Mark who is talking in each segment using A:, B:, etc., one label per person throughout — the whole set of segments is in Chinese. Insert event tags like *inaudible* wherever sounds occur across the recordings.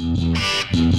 A: Mm-hmm.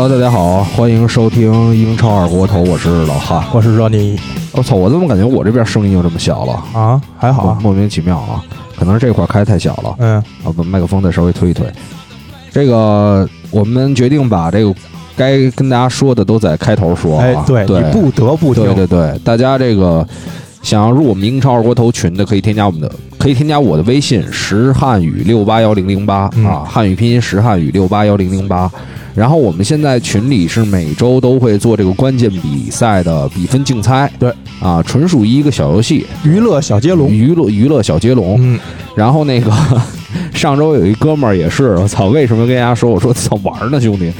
B: Hello，大家好，欢迎收听英超二锅头，我是老汉。
C: 我是热尼
B: 我操，我怎么感觉我这边声音就这么小了？
C: 啊，还好啊，
B: 莫名其妙啊，可能是这块开太小了。
C: 嗯，
B: 啊，把麦克风再稍微推一推。这个我们决定把这个该跟大家说的都在开头说啊。
C: 哎，对
B: 对
C: 你不得不听，
B: 对对对，大家这个想要入我们英超二锅头群的，可以添加我们的，可以添加我的微信石汉语六八幺零零八
C: 嗯
B: 啊，汉语拼音石汉语六八幺零零八。然后我们现在群里是每周都会做这个关键比赛的比分竞猜，
C: 对。
B: 啊，纯属一个小游戏，
C: 娱乐小接龙，
B: 娱乐娱乐小接龙。
C: 嗯，
B: 然后那个 *laughs* 上周有一哥们儿也是，我操，为什么跟大家说？我说操玩呢，兄弟，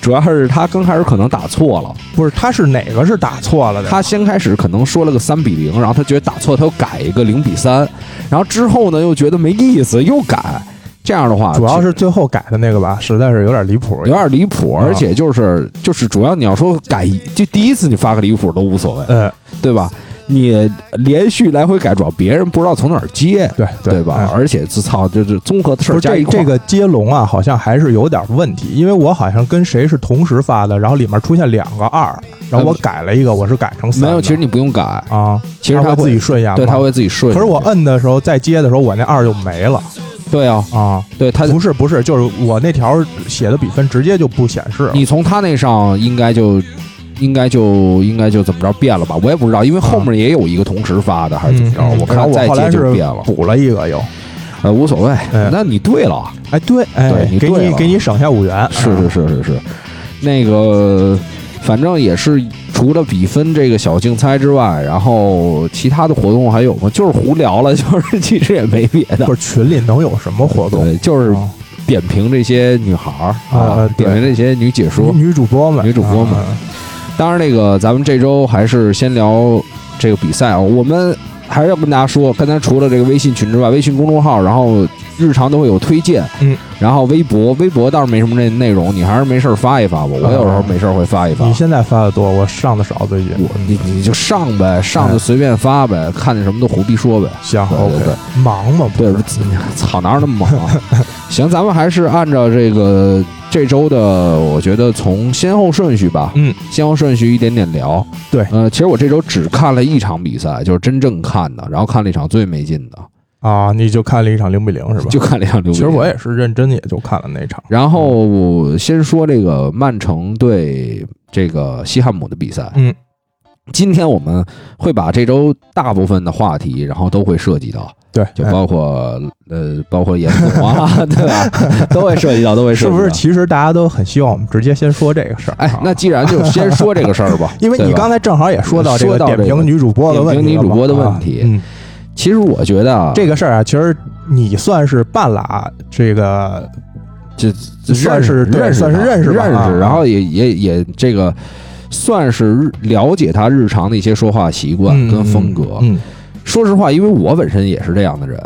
B: 主要是他刚开始可能打错了，
C: 不是，他是哪个是打错了的？
B: 他先开始可能说了个三比零，然后他觉得打错，他又改一个零比三，然后之后呢又觉得没意思，又改，这样的话
C: 主要是最后改的那个吧，实在是有点离谱
B: 有。点离谱，
C: 啊
B: 而且就是就是主要你要说改，就第一次你发个离谱都无所谓，
C: 嗯，
B: 对吧？你连续来回改，主要别人不知道从哪儿接，
C: 对
B: 对吧？
C: 嗯
B: 而且自操就是综合的事儿加一块儿，
C: 这个接龙啊，好像还是有点问题，因为我好像跟谁是同时发的，然后里面出现两个二，然后我改了一个，我是改成三的。
B: 没有，其实你不用改，
C: 啊，
B: 其实它
C: 自己顺延嘛，
B: 对，它会自己顺。
C: 可是我摁的时候再接的时候，我那二就没了
B: 对啊，
C: 啊。
B: 对他，
C: 不是不是，就是我那条写的比分直接就不显示了。
B: 你从他那上应该就应该就应该就怎么着变了吧？我也不知道，因为后面也有一个同时发的，还是怎么着？
C: 嗯
B: 我看再
C: 我后来
B: 接就是变了，
C: 补了一个又，
B: 呃，无所谓。
C: 嗯
B: 那你对了，
C: 哎对，哎
B: 对你
C: 给
B: 对了
C: 你给你省下五元，
B: 是是
C: 啊
B: 是是是，那个反正也是除了比分这个小竞猜之外，然后其他的活动还有吗？就是胡聊了，*laughs* 就是其实也没别的
C: 不。是群里能有什么活动？
B: 对，就是
C: 啊
B: 点评这些女孩儿
C: 啊对
B: 点评这些女解说。
C: 女女主播们，
B: 女主播们
C: 啊
B: 当然，那个咱们这周还是先聊这个比赛啊。我们还是要跟大家说，刚才除了这个微信群之外，微信公众号，然后日常都会有推荐，
C: 嗯，
B: 然后微博，微博倒是没什么内内容，你还是没事儿发一发吧。我有时候没事儿会发一发。
C: 你现在发的多，我上的少最近。
B: 我你你就上呗，上就随便发呗，看见什么都胡逼说呗。
C: 行
B: 对对
C: ，OK，
B: 对
C: 忙吗？不
B: 对
C: 是，*laughs*
B: 操，哪有那么忙啊？行，咱们还是按照这个这周的，我觉得从先后顺序吧，
C: 嗯，
B: 先后顺序一点点聊。
C: 对
B: 呃，其实我这周只看了一场比赛，就是真正看的，然后看了一场最没劲的，
C: 啊，你就看了一场零比零是吧？
B: 就看了一场。
C: 其实我也是认真，也就看了那场。
B: 然后我先说这个曼城对这个西汉姆的比赛。
C: 嗯，
B: 今天我们会把这周大部分的话题，然后都会涉及到，
C: 对，哎
B: 就包括呃，包括严总啊，*laughs* 对吧？都会涉及到，都会涉及到。
C: 是不是？其实大家都很希望我们直接先说这个事儿。
B: 哎
C: 啊，
B: 那既然就先说这个事儿吧，*laughs*
C: 因为你刚才正好也说到这个点评女主播的问题，
B: 点评女主播的问题
C: 啊嗯，
B: 其实我觉得啊，
C: 这个事儿啊，其实你算是半拉这个
B: 这
C: 算是
B: 认识
C: 算是认识
B: 认识，然后也也也这个算是日了解他日常的一些说话习惯
C: 嗯
B: 跟风格。
C: 嗯，
B: 说实话，因为我本身也是这样的人，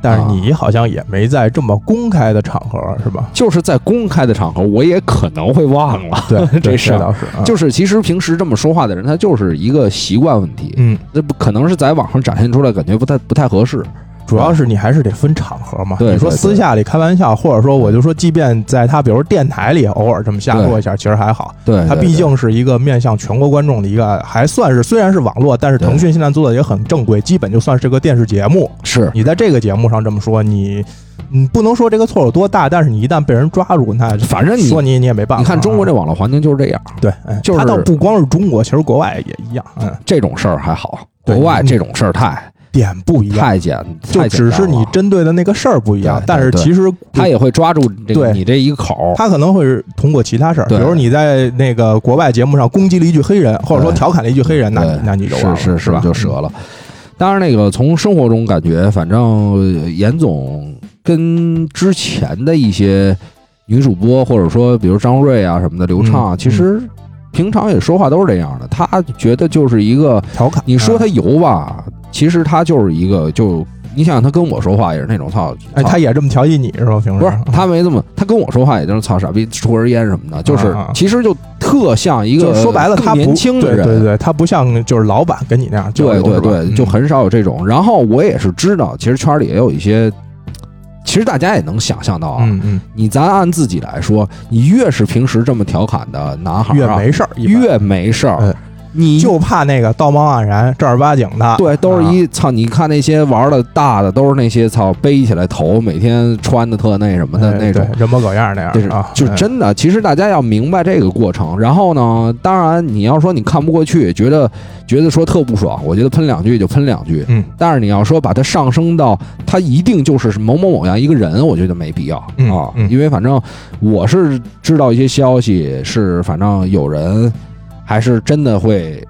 C: 但是你好像也没在这么公开的场合是吧？
B: 就是在公开的场合，我也可能会忘了。*laughs*
C: 对，*laughs*
B: 这
C: 这
B: 事儿
C: 倒是，啊
B: 就是其实平时这么说话的人，他就是一个习惯问题，
C: 嗯，
B: 那不可能是在网上展现出来，感觉不太不太合适。
C: 主要是你还是得分场合嘛。你说私下里开玩笑，或者说我就说，即便在他比如电台里偶尔这么瞎说一下，其实还好。
B: 对，他
C: 毕竟是一个面向全国观众的一个，还算是虽然是网络，但是腾讯现在做的也很正规，基本就算是个电视节目。
B: 是
C: 你在这个节目上这么说，你你不能说这个错有多大，但是你一旦被人抓住，那
B: 反正你
C: 说你你也没办法。
B: 你看中国这
C: 啊
B: 网络环境就是这样，
C: 对，哎
B: 就是
C: 它倒不光是中国，其实国外也一样。嗯，
B: 这种事儿还好，国外这种事儿太
C: 点不一样，
B: 太简，
C: 就只是你针对的那个事儿不一样但是其实
B: 他也会抓住这个
C: 对。
B: 你这一个口。儿，
C: 他可能会是通过其他事儿，比如你在那个国外节目上攻击了一句黑人，或者说调侃了一句黑人，那你那你就是完了
B: 是
C: 是吧？
B: 就折了。当然，那个从生活中感觉，反正呃严总跟之前的一些女主播，或者说比如张瑞啊什么的刘畅，
C: 嗯
B: 其实平常也说话都是这样的。他觉得就是一个，
C: 调侃，
B: 你说他
C: 啊
B: 油吧，其实他就是一个就。你想想，他跟我说话也是那种操，
C: 哎，他也这么调戏你是吧？平时
B: 不是他没这么，他跟我说话也就是操傻逼抽根烟什么的，就是其实就特像一个
C: 说白了，他
B: 年轻的人，
C: 对对对，他不像就是老板跟你那样
B: 对对对，
C: 嗯
B: 就很少有这种。然后我也是知道，其实圈里也有一些，其实大家也能想象到啊。
C: 嗯嗯，
B: 你咱按自己来说，你越是平时这么调侃的男孩
C: 越没事儿，
B: 越没事儿
C: 嗯。
B: 你
C: 就怕那个道貌岸然、正儿八经的，
B: 对，都是
C: 啊
B: 一操！你看那些玩的大的，都是那些操背起来头，每天穿的特那什么的
C: 哎
B: 那种，
C: 人模狗样那样
B: 就是
C: 啊，
B: 就真的，其实大家要明白这个过程。然后呢，当然你要说你看不过去，觉得觉得说特不爽，我觉得喷两句就喷两句。
C: 嗯
B: 但是你要说把它上升到他一定就是某某某样一个人，我觉得没必要
C: 嗯
B: 啊，
C: 嗯
B: 因为反正我是知道一些消息，是反正有人还是真的会。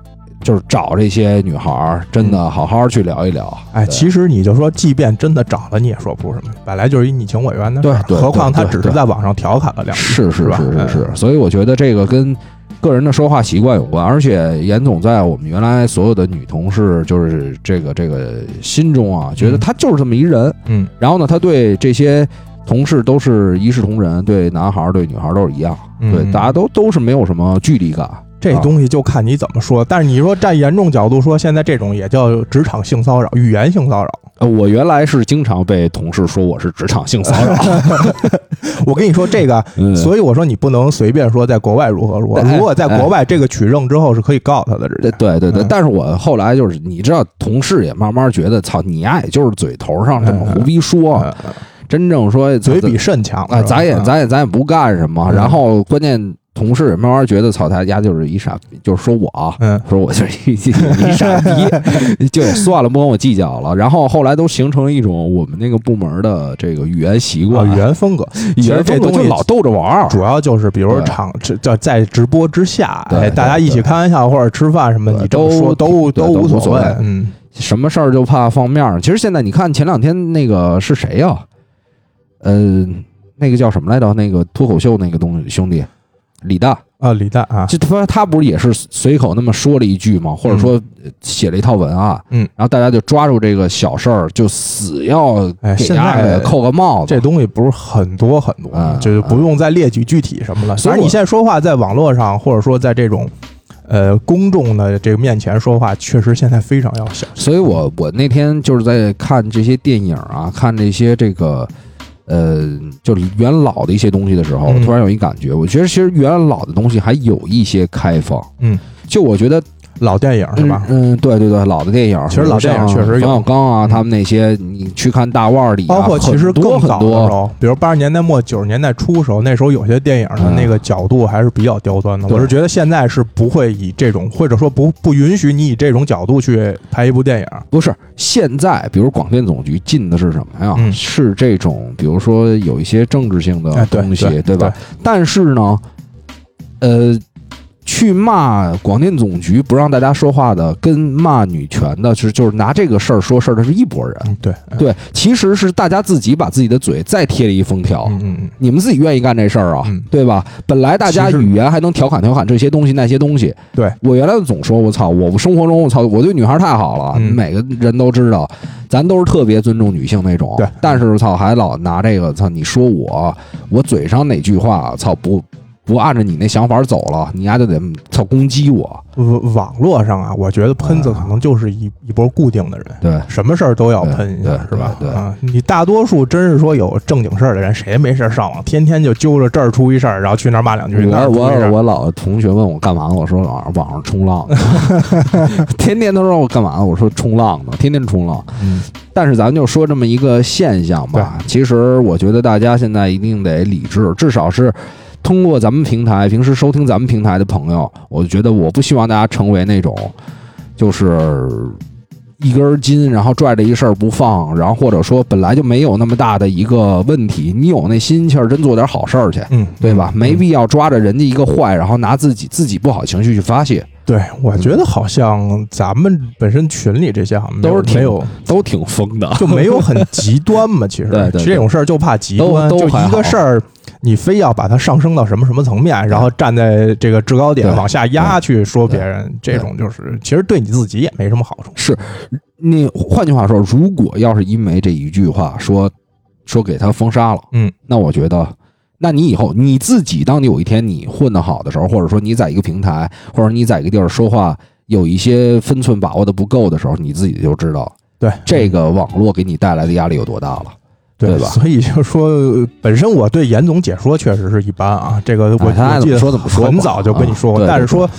B: 就是找这些女孩儿，真的好好去聊一聊。
C: 哎，其实你就说，即便真的找了，你也说不是什么，本来就是一你情我愿的事儿
B: 对对
C: 何况他只是在网上调侃了两句，
B: 是是
C: 吧？
B: 是是是
C: 嗯，
B: 所以我觉得这个跟个人的说话习惯有关，而且严总在我们原来所有的女同事，就是这个这个心中啊，觉得他就是这么一人。
C: 嗯，
B: 然后呢，他对这些同事都是一视同仁，对男孩儿对女孩儿都是一样，
C: 嗯
B: 对，大家都都是没有什么距离感。
C: 这东西就看你怎么说。但是你说站严重角度说，现在这种也叫职场性骚扰、语言性骚扰。
B: 呃，我原来是经常被同事说我是职场性骚扰，*laughs*
C: 我跟你说这个，
B: 嗯
C: 所以我说你不能随便说在国外如何如何。
B: 哎
C: 如果在国外这个取证之后是可以告他的，直
B: 对
C: 接。
B: 对对但是我后来就是，你知道，同事也慢慢觉得，操，你呀，也就是嘴头上这么胡逼说，真正说
C: 嘴比肾强
B: 啊，咱也咱也咱也不干什么，
C: 嗯
B: 然后关键同事也慢慢觉得，操他家就是一傻逼，就是说我啊，
C: 嗯
B: 说我就是一一傻逼，就也算了，不跟我计较了。然后后来都形成了一种我们那个部门的这个语言习
C: 啊
B: 惯，
C: 语言风格，
B: 语
C: 其实
B: 言风格就
C: 这东西
B: 老逗着玩儿。
C: 主要就是比如
B: 对
C: 场这叫在直播之下，
B: 对
C: 哎，大家一起开玩笑或者吃饭什么，你都说
B: 都都
C: 都无所
B: 谓
C: 嗯，
B: 什么事儿就怕放面儿。其实现在你看前两天那个是谁呀、呃，那个叫什么来着？那个脱口秀那个东西兄弟李诞，
C: 啊，李诞啊，
B: 就他他不是也是随口那么说了一句吗？或者说呃写了一套文案，
C: 嗯，
B: 然后大家就抓住这个小事儿，就死要给
C: 哎现在
B: 扣个帽子。
C: 这东西不是很多很多，
B: 嗯
C: 就是不用再列举具体什么了。
B: 所以我
C: 反正你现在说话在网络上，或者说在这种呃公众的这个面前说话，确实现在非常要小心。
B: 所以我我那天就是在看这些电影啊，看这些这个。呃，就是元老的一些东西的时候，
C: 嗯
B: 突然有一感觉，我觉得其实元老的东西还有一些开放。
C: 嗯，
B: 就我觉得
C: 老电影是吧？
B: 嗯，嗯对对对，老的电影，
C: 其实老电影确实有
B: 冯小刚啊，
C: 嗯
B: 他们那些，你去看大腕儿里啊，
C: 包括其实
B: 多
C: 更早的时候，比如八十年代末九十年代初时候，那时候有些电影的
B: 嗯
C: 那个角度还是比较刁钻的。
B: 对
C: 我是觉得现在是不会以这种，或者说不不允许你以这种角度去拍一部电影。
B: 不是现在，比如广电总局禁的是什么呀？
C: 嗯
B: 是这种，比如说有一些政治性的东西，
C: 对
B: 吧？？但是呢，呃，去骂广电总局不让大家说话的，跟骂女权的，是就是拿这个事儿说事儿的是一拨人。
C: 嗯，对，
B: 对，其实是大家自己把自己的嘴再贴了一封条。
C: 嗯嗯嗯，
B: 你们自己愿意干这事儿啊，
C: 嗯
B: 对吧？本来大家语言还能调侃调侃这些东西那些东西。
C: 对
B: 我原来总说，我操，我生活中我操，我对女孩太好了，
C: 嗯
B: 每个人都知道，咱都是特别尊重女性那种。
C: 对
B: 但是操，还老拿这个操，你说我，我嘴上哪句话，操不不按照你那想法走了，你丫就得操攻击我。
C: 网网络上啊，我觉得喷子可能就是一一波固定的人。
B: 对，
C: 什么事儿都要喷一
B: 对
C: 下，是吧？
B: 对对
C: 啊，你大多数真是说有正经事儿的人，谁没事儿上网，天天就揪着这儿出一事儿，然后去那儿骂两句，
B: 我我我老同学问我干嘛呢？我说网上网上冲浪呢，*laughs* 天天都让我干嘛呢？我说冲浪呢，天天冲浪。
C: 嗯
B: 但是咱就说这么一个现象吧，其实我觉得大家现在一定得理智，至少是通过咱们平台平时收听咱们平台的朋友，我觉得我不希望大家成为那种就是一根筋，然后拽着一事儿不放，然后或者说本来就没有那么大的一个问题，你有那心气儿，真做点好事儿去，
C: 嗯，
B: 对吧？
C: 嗯
B: 没必要抓着人家一个坏，然后拿自己自己不好情绪去发泄，
C: 对，我觉得好像咱们本身群里这些好像
B: 都是挺
C: 没有
B: 都挺疯的。
C: 就没有很极端嘛。其实，*laughs*
B: 对对对
C: 其实这种事儿就怕极端，就一个事儿。你非要把它上升到什么什么层面，然后站在这个制高点往下压去说别人，这种就是其实对你自己也没什么好处。
B: 是，你换句话说，如果要是因为这一句话说说给他封杀了，
C: 嗯，
B: 那我觉得，那你以后你自己，当你有一天你混得好的时候，或者说你在一个平台，或者你在一个地儿说话有一些分寸把握的不够的时候，你自己就知道
C: 对
B: 这个网络给你带来的压力有多大了。对吧
C: 所以就说，呃本身我对严总解说确实是一般啊，这个我记得
B: 说怎么说
C: 很早就跟你说过，但是说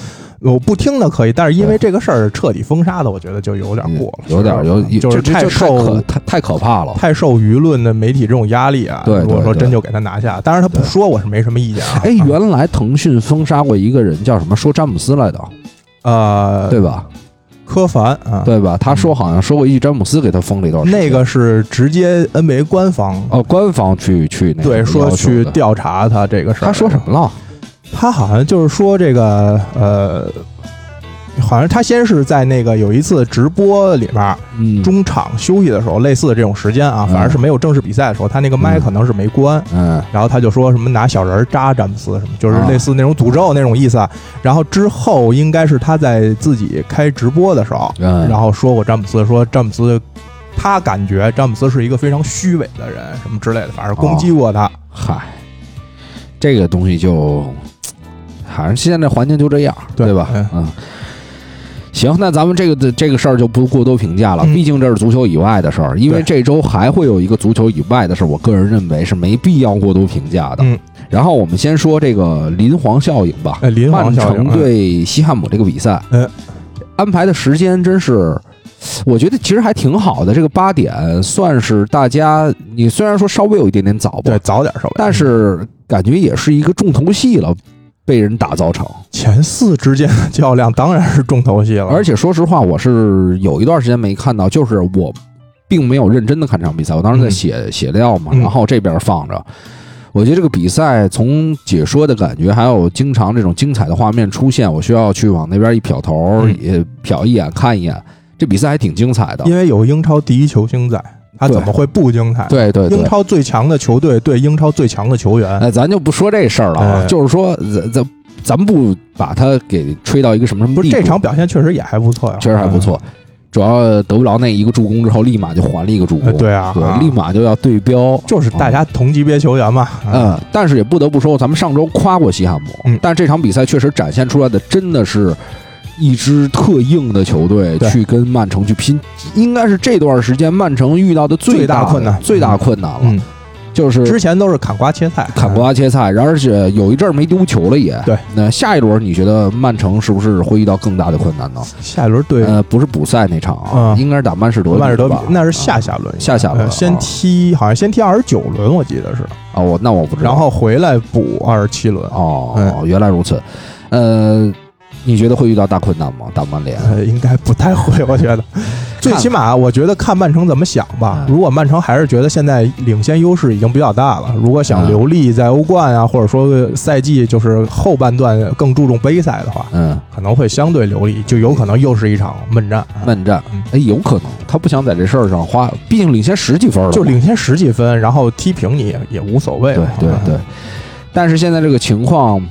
C: 我不听的可以，但是因为这个事儿彻底封杀的，我觉得就有点过了，
B: 嗯有点有，
C: 就是
B: 太
C: 太受
B: 可太太可怕了。
C: 太受舆论的媒体这种压力啊。
B: 对对
C: 如果说真就给他拿下，当然他不说我是没什么意见啊。
B: 哎，原来腾讯封杀过一个人，叫什么？说詹姆斯来的，
C: 呃，
B: 对吧？
C: 柯凡啊，
B: 对吧？他说好像说过一句詹姆斯给他封了一段。
C: 那个是直接 NBA 官方
B: 哦，官方去去那
C: 对说去调查他这个事儿。
B: 他说什么了？
C: 他好像就是说这个呃，好像他先是在那个有一次直播里面
B: 嗯，
C: 中场休息的时候，类似的这种时间啊，
B: 嗯
C: 反正是没有正式比赛的时候，他那个麦
B: 嗯
C: 可能是没关。
B: 嗯
C: 然后他就说什么拿小人儿扎詹姆斯什么，就是
B: 啊
C: 类似那种诅咒那种意思啊。然后之后应该是他在自己开直播的时候，
B: 嗯，
C: 然后说过詹姆斯，说詹姆斯他感觉詹姆斯是一个非常虚伪的人，什么之类的，反正攻击过他。
B: 嗨，这个东西就，反正现在环境就这样，
C: 对
B: 吧？
C: 嗯
B: 嗯。行，那咱们这个的这个事儿就不过多评价了，
C: 嗯
B: 毕竟这是足球以外的事儿。因为这周还会有一个足球以外的事儿，我个人认为是没必要过多评价的。
C: 嗯，
B: 然后我们先说这个林皇效应吧。
C: 哎，林
B: 曼
C: 皇效应
B: 城对西汉姆这个比赛，
C: 哎，
B: 安排的时间真是，我觉得其实还挺好的。这个八点算是大家，你虽然说稍微有一点点早吧，
C: 对，早点稍微，
B: 但是感觉也是一个重头戏了，被人打造成。
C: 前四之间的较量当然是重头戏了，
B: 而且说实话，我是有一段时间没看到，就是我并没有认真的看这场比赛，我当时在
C: 嗯
B: 写、写料嘛，
C: 嗯
B: 然后这边放着。我觉得这个比赛从解说的感觉，还有经常这种精彩的画面出现，我需要去往那边一瞟头，
C: 嗯
B: 也瞟一眼看一眼。这比赛还挺精彩的，
C: 因为有英超第一球星在，他怎么会不精彩？
B: 对对对
C: 英，超最强的球队对英超最强的球员，
B: 哎，咱就不说这事儿了啊，
C: 哎
B: 就是说，咱咱咱不把他给吹到一个什么什么地步，
C: 不是这场表现确实也还不错呀，
B: 确实还不错。主要得不着那一个助攻之后，立马就还了一个助
C: 呃。
B: 攻，
C: 对啊，啊
B: 立马就要对标。
C: 就是大家同级别球员嘛。啊
B: 嗯，但是也不得不说，咱们上周夸过西汉姆，
C: 嗯
B: 但这场比赛确实展现出来的真的是一支特硬的球队去跟曼城去拼，应该是这段时间曼城遇到的
C: 最大困难。
B: 最大困难了，
C: 嗯，
B: 就是
C: 之前都是砍瓜切菜，
B: 砍瓜切菜，然后而且有一阵儿没丢球了也。
C: 对，
B: 那下一轮你觉得曼城是不是会遇到更大的困难呢？
C: 下一轮对
B: 呃，不是补赛那场啊，
C: 嗯
B: 应该是打曼市德比
C: 曼市德比，那是下下轮，
B: 下下轮
C: 呃先
B: 啊
C: 踢好像先踢二十九轮，我记得是，
B: 啊，我那我不知道。
C: 然后回来补二十七轮。
B: 哦，
C: 嗯。
B: 原来如此。呃，你觉得会遇到大困难吗？打曼联？
C: 呃，应该不太会，我觉得。最起码，我觉得看曼城怎么想吧。
B: 嗯
C: 如果曼城还是觉得现在领先优势已经比较大了，如果想
B: 嗯
C: 留力在欧冠啊，或者说赛季就是后半段更注重杯赛的话，
B: 嗯，
C: 可能会相对留力，就有可能又是一场闷战。
B: 闷战
C: 嗯，
B: 哎，有可能他不想在这事儿上花，毕竟领先十几分了，
C: 就领先十几分，然后踢平你也也无所谓
B: 对
C: 嘛。
B: 对对。但是现在这个情况，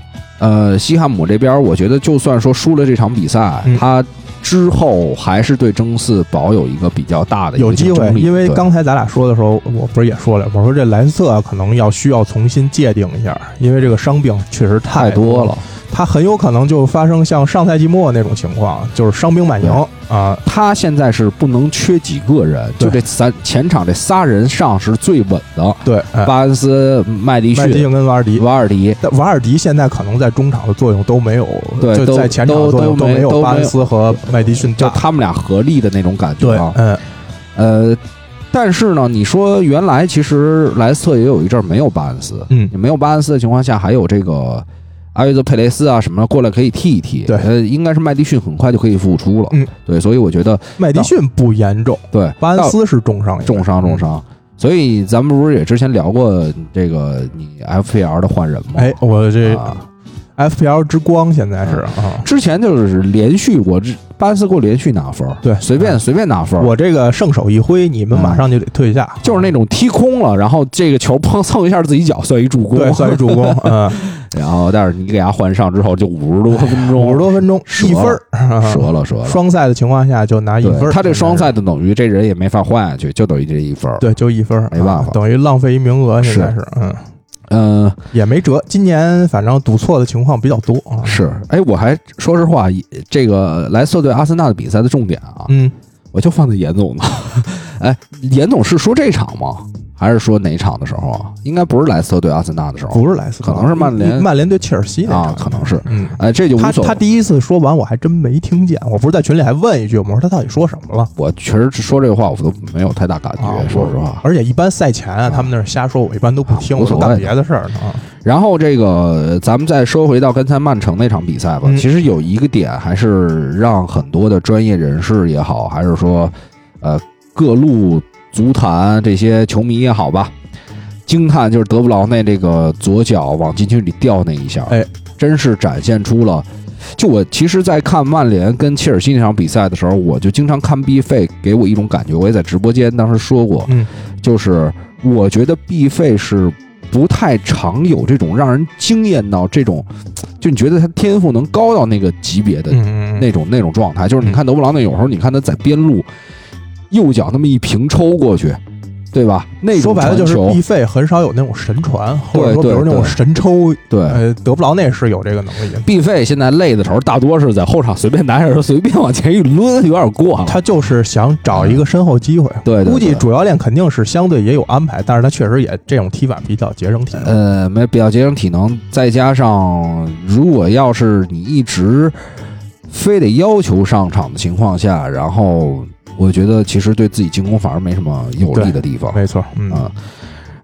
B: 呃，西汉姆这边，我觉得就算说输了这场比赛，
C: 嗯。
B: 他之后还是对争四保有一个比较大的
C: 有机会因为刚才咱俩说的时候，我不是也说了，我说这莱斯特可能要需要重新界定一下，因为这个伤病确实
B: 太
C: 多
B: 多了。，
C: 他很有可能就发生像上赛季末那种情况，就是伤兵满营。啊。
B: 他现在是不能缺几个人，就这三前场这仨人上是最稳的，
C: 对，哎。
B: 巴恩斯、麦迪
C: 麦迪
B: 逊、
C: 跟瓦尔迪，
B: 瓦尔迪。
C: 瓦尔迪现在可能在中场的作用都没有，
B: 对都
C: 就在前场的作用
B: 都都没
C: 没有巴恩斯和麦迪逊。
B: 就他们俩合力的那种感觉
C: 对
B: 啊，，
C: 嗯，
B: 呃，但是呢，你说原来其实莱斯特也有一阵儿没有巴恩斯，
C: 嗯。
B: 没有巴恩斯的情况下，还有这个阿约泽佩雷斯啊什么的过来可以替一替。
C: 对
B: 呃，应该是麦迪逊很快就可以复出了。
C: 嗯，
B: 对，所以我觉得
C: 麦迪逊不严重，
B: 对
C: 巴恩斯是重伤，
B: 重伤重。伤。所以咱们不是也之前聊过这个你 FPL 的换人吗？
C: 哎，我这
B: 啊
C: FPL 之光现在是啊，
B: 之前就是连续我这巴恩斯给我连续拿分，
C: 对。
B: 随便随便拿分。
C: 我这个圣手一挥，你们马上就得退下，
B: 就是那种踢空了，然后这个球碰蹭一下自己脚算一助攻，
C: 对，算一助攻，*laughs* 嗯，
B: 然后但是你给他换上之后就五十多分钟，
C: 五十多分钟
B: 折
C: 一分，
B: 折了 *laughs* 折了。
C: 双赛的情况下就拿一分，
B: 他这双赛的等于这人也没法换下去，就等于这一分。
C: 对就一分，
B: 没办法。
C: 啊等于浪费一名额，现在是。嗯。
B: 嗯、
C: 也没辙，今年反正赌错的情况比较多啊。
B: 是，哎，我还说实话，这个莱斯特对阿森纳的比赛的重点啊，
C: 嗯，
B: 我就放在严总了。*laughs* 哎，严总是说这场吗？还是说哪场的时候啊？应该不是莱斯特对阿森纳的时候，
C: 不是莱斯特，
B: 可能是曼联
C: 曼联对切尔西那
B: 啊，可能是。
C: 嗯，
B: 哎，这就无
C: 他。他第一次说完，我还真没听见。我不是在群里还问一句，我说他到底说什么了？
B: 我确实说这个话，我都没有太大感觉，
C: 啊，
B: 说实话。
C: 而且一般赛前啊，他们那儿瞎说，我一般都不听，我
B: 无所谓
C: 干别的事儿呢啊。
B: 然后这个，咱们再说回到刚才曼城那场比赛吧。
C: 嗯
B: 其实有一个点，还是让很多的专业人士也好，还是说，呃，各路足坛这些球迷也好吧，惊叹就是德布劳内这个左脚往禁区里掉那一下，
C: 哎，
B: 真是展现出了。就我其实，在看曼联跟切尔西那场比赛的时候，我就经常看毕费，给我一种感觉，我也在直播间当时说过，
C: 嗯，
B: 就是我觉得毕费是不太常有这种让人惊艳到这种，就你觉得他天赋能高到那个级别的
C: 嗯，
B: 那种那种状态。就是你看德布劳内有时候，你看他在边路右脚那么一平抽过去，对吧？那种
C: 说白了就是毕费很少有那种神传，或者说比如那种神抽。
B: 对。
C: 呃，德布劳内是有这个能力的。
B: 毕费现在累的时候，大多是在后场随便拿下随便往前一抡，有点过了。
C: 他就是想找一个身后机会，
B: 对
C: 估计主教练肯定是相对也有安排，但是他确实也这种踢法比较节省体能。
B: 呃，没比较节省体能，再加上如果要是你一直非得要求上场的情况下，然后我觉得其实对自己进攻反而没什么有利的地方
C: 没错，嗯，
B: 啊。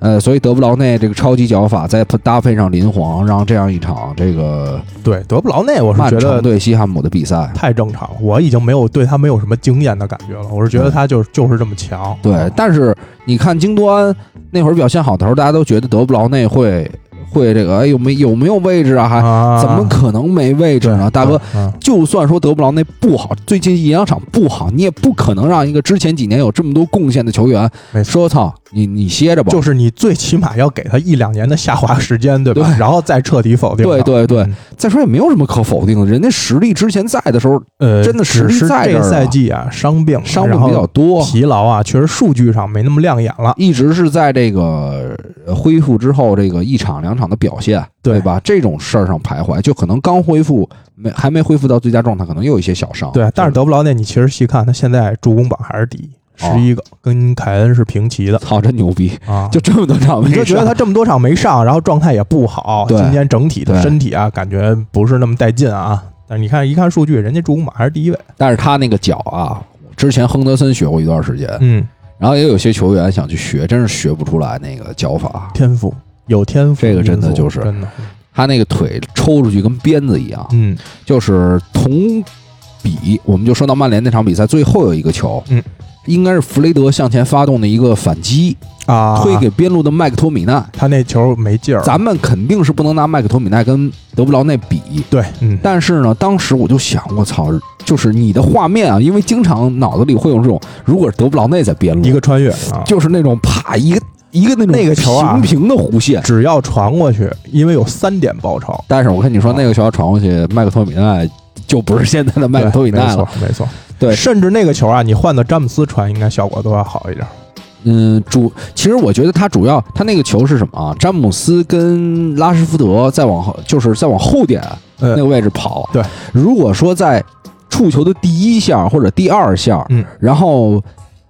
B: 呃，所以德布劳内这个超级脚法，再搭配上林皇，让这样一场这个
C: 对，德布劳内我是觉得
B: 对西汉姆的比赛，
C: 太正常了，我已经没有对他没有什么惊艳的感觉了。我是觉得他就就是这么强。
B: 对，但是你看京多安那会儿表现好的时候，大家都觉得德布劳内会会这个，哎，有没有没有位置啊？还
C: 啊，
B: 怎么可能没位置呢？大哥，
C: 嗯，
B: 就算说德布劳内不好，最近一两场不好，你也不可能让一个之前几年有这么多贡献的球员。说操你你歇着吧。
C: 就是你最起码要给他一两年的下滑时间，对吧？
B: 对
C: 然后再彻底否定。
B: 对对对
C: 嗯
B: 再说也没有什么可否定的，人家实力之前在的时候
C: 呃，
B: 真的实力在这儿啊
C: 赛季啊，伤病
B: 伤病比较多，
C: 疲劳啊，确实数据上没那么亮眼了。
B: 一直是在这个呃恢复之后这个一场两场的表现，
C: 对
B: 吧？这种事儿上徘徊，就可能刚恢复没还没恢复到最佳状态，可能又有一些小伤。
C: 对，但是德布劳内，你其实细看，他现在助攻榜还是第一，
B: 哦
C: 十一个，跟凯恩是平齐的
B: 操，真牛逼！
C: 啊。
B: 就这么多场没
C: 你就觉得他这么多场没上，然后状态也不好，今天整体的身体啊，感觉不是那么带劲啊。但是你看一看数据，人家助攻马还是第一位。
B: 但是他那个脚啊，之前亨德森学过一段时间，
C: 嗯，
B: 然后也有些球员想去学，真是学不出来那个脚法。
C: 天赋有天赋，
B: 这个真的就是
C: 真的，
B: 他那个腿抽出去跟鞭子一样，
C: 嗯
B: 就是同比，我们就说到曼联那场比赛最后有一个球，
C: 嗯，
B: 应该是弗雷德向前发动的一个反击，
C: 啊，
B: 推给边路的麦克托米奈。
C: 他那球没劲儿。
B: 咱们肯定是不能拿麦克托米奈跟德布劳内比，
C: 对，嗯，
B: 但是呢，当时我就想，我操，就是你的画面啊，因为经常脑子里会有这种，如果是德布劳内在边路，
C: 一个穿越啊，
B: 就是那种啪一个一个那种
C: 那个球啊
B: 平平的弧线。
C: 只要传过去，因为有三点包抄。
B: 但是我跟你说，那个球要传过去，麦克托米奈就不是现在的麦克托米
C: 对没错
B: 奈了。，
C: 没错。
B: 对
C: 甚至那个球啊，你换到詹姆斯传，应该效果都要好一点。
B: 嗯，主其实我觉得他主要他那个球是什么啊？詹姆斯跟拉什福德再往后，就是再往后点
C: 呃
B: 那个位置跑。
C: 对，
B: 如果说在触球的第一下或者第二下，
C: 嗯，
B: 然后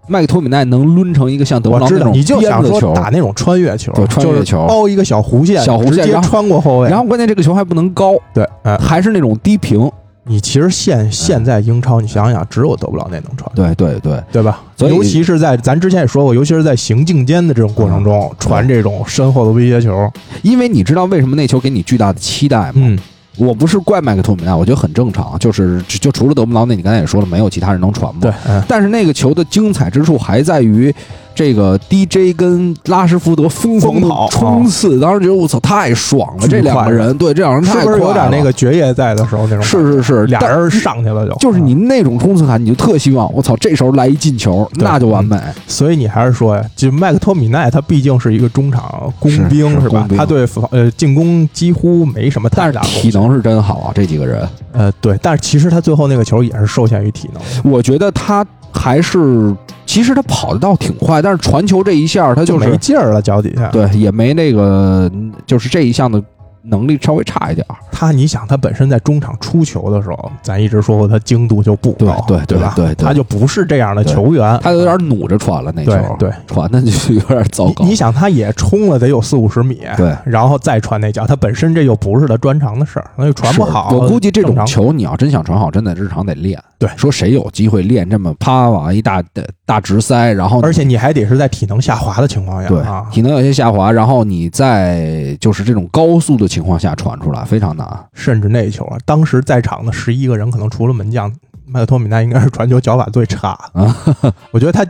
B: 麦克托米奈能抡成一个像德布劳那种
C: 你就想说打那种穿越球，
B: 对穿越球
C: 就是包一个小弧线，
B: 小弧线
C: 直接
B: 然后
C: 穿过后卫。
B: 然后关键这个球还不能高，
C: 对，哎，
B: 还是那种低平，
C: 你其实现现在英超，你想想，只有德布劳内能传，
B: 对对对，
C: 对吧？
B: 所以
C: 尤其是在咱之前也说过，尤其是在行进间的这种过程中，传这种身后的威胁球，
B: 因为你知道为什么那球给你巨大的期待吗？
C: 嗯，
B: 我不是怪麦克托米奈，我觉得很正常，就是就除了德布劳内，你刚才也说了，没有其他人能传嘛。
C: 对，嗯，
B: 但是那个球的精彩之处还在于，这个 DJ 跟拉什福德疯狂的冲刺，当时觉得我操太爽了，这两个人，对这两人太
C: 是不是有点那个爵爷在的时候那种？
B: 是是是，
C: 俩人上去了就，
B: 就是你
C: 嗯。
B: 那种冲刺感，你就特希望我操，这时候来一进球，那就完美。
C: 所以你还是说呀，就麦克托米奈他毕竟是一个中场工兵
B: 是吧？
C: 他对防呃进攻几乎没什么
B: 但是
C: 太大
B: 体能是真好啊，这几个人，
C: 呃对，但是其实他最后那个球也是受限于体能，
B: 我觉得他还是，其实他跑的倒挺快，但是传球这一下他
C: 就是没劲儿了，脚底下。
B: 对，也没那个，就是这一项的能力稍微差一点儿。
C: 他，你想他本身在中场出球的时候，咱一直说过他精度就不高，
B: 对对
C: 对吧？
B: 对
C: 他就不是这样的球员，
B: 他有点努着传了那球，
C: 对对
B: 传的就有点糟糕。
C: 你你想，他也冲了得有四五十米，
B: 对，
C: 然后再传那脚，他本身这又不是他专长的事儿，那就传不好。
B: 我估计这种球你要真想传好，真的日常得练。
C: 对
B: 说谁有机会练这么啪往一大大直塞，然后
C: 而且你还得是在体能下滑的情况下
B: 对
C: 啊，
B: 体能有些下滑，然后你在就是这种高速的情况下传出来非常难。
C: 甚至那球啊，当时在场的十一个人，可能除了门将麦克托米奈，应该是传球脚法最差的。
B: 啊 *laughs*
C: 我觉得他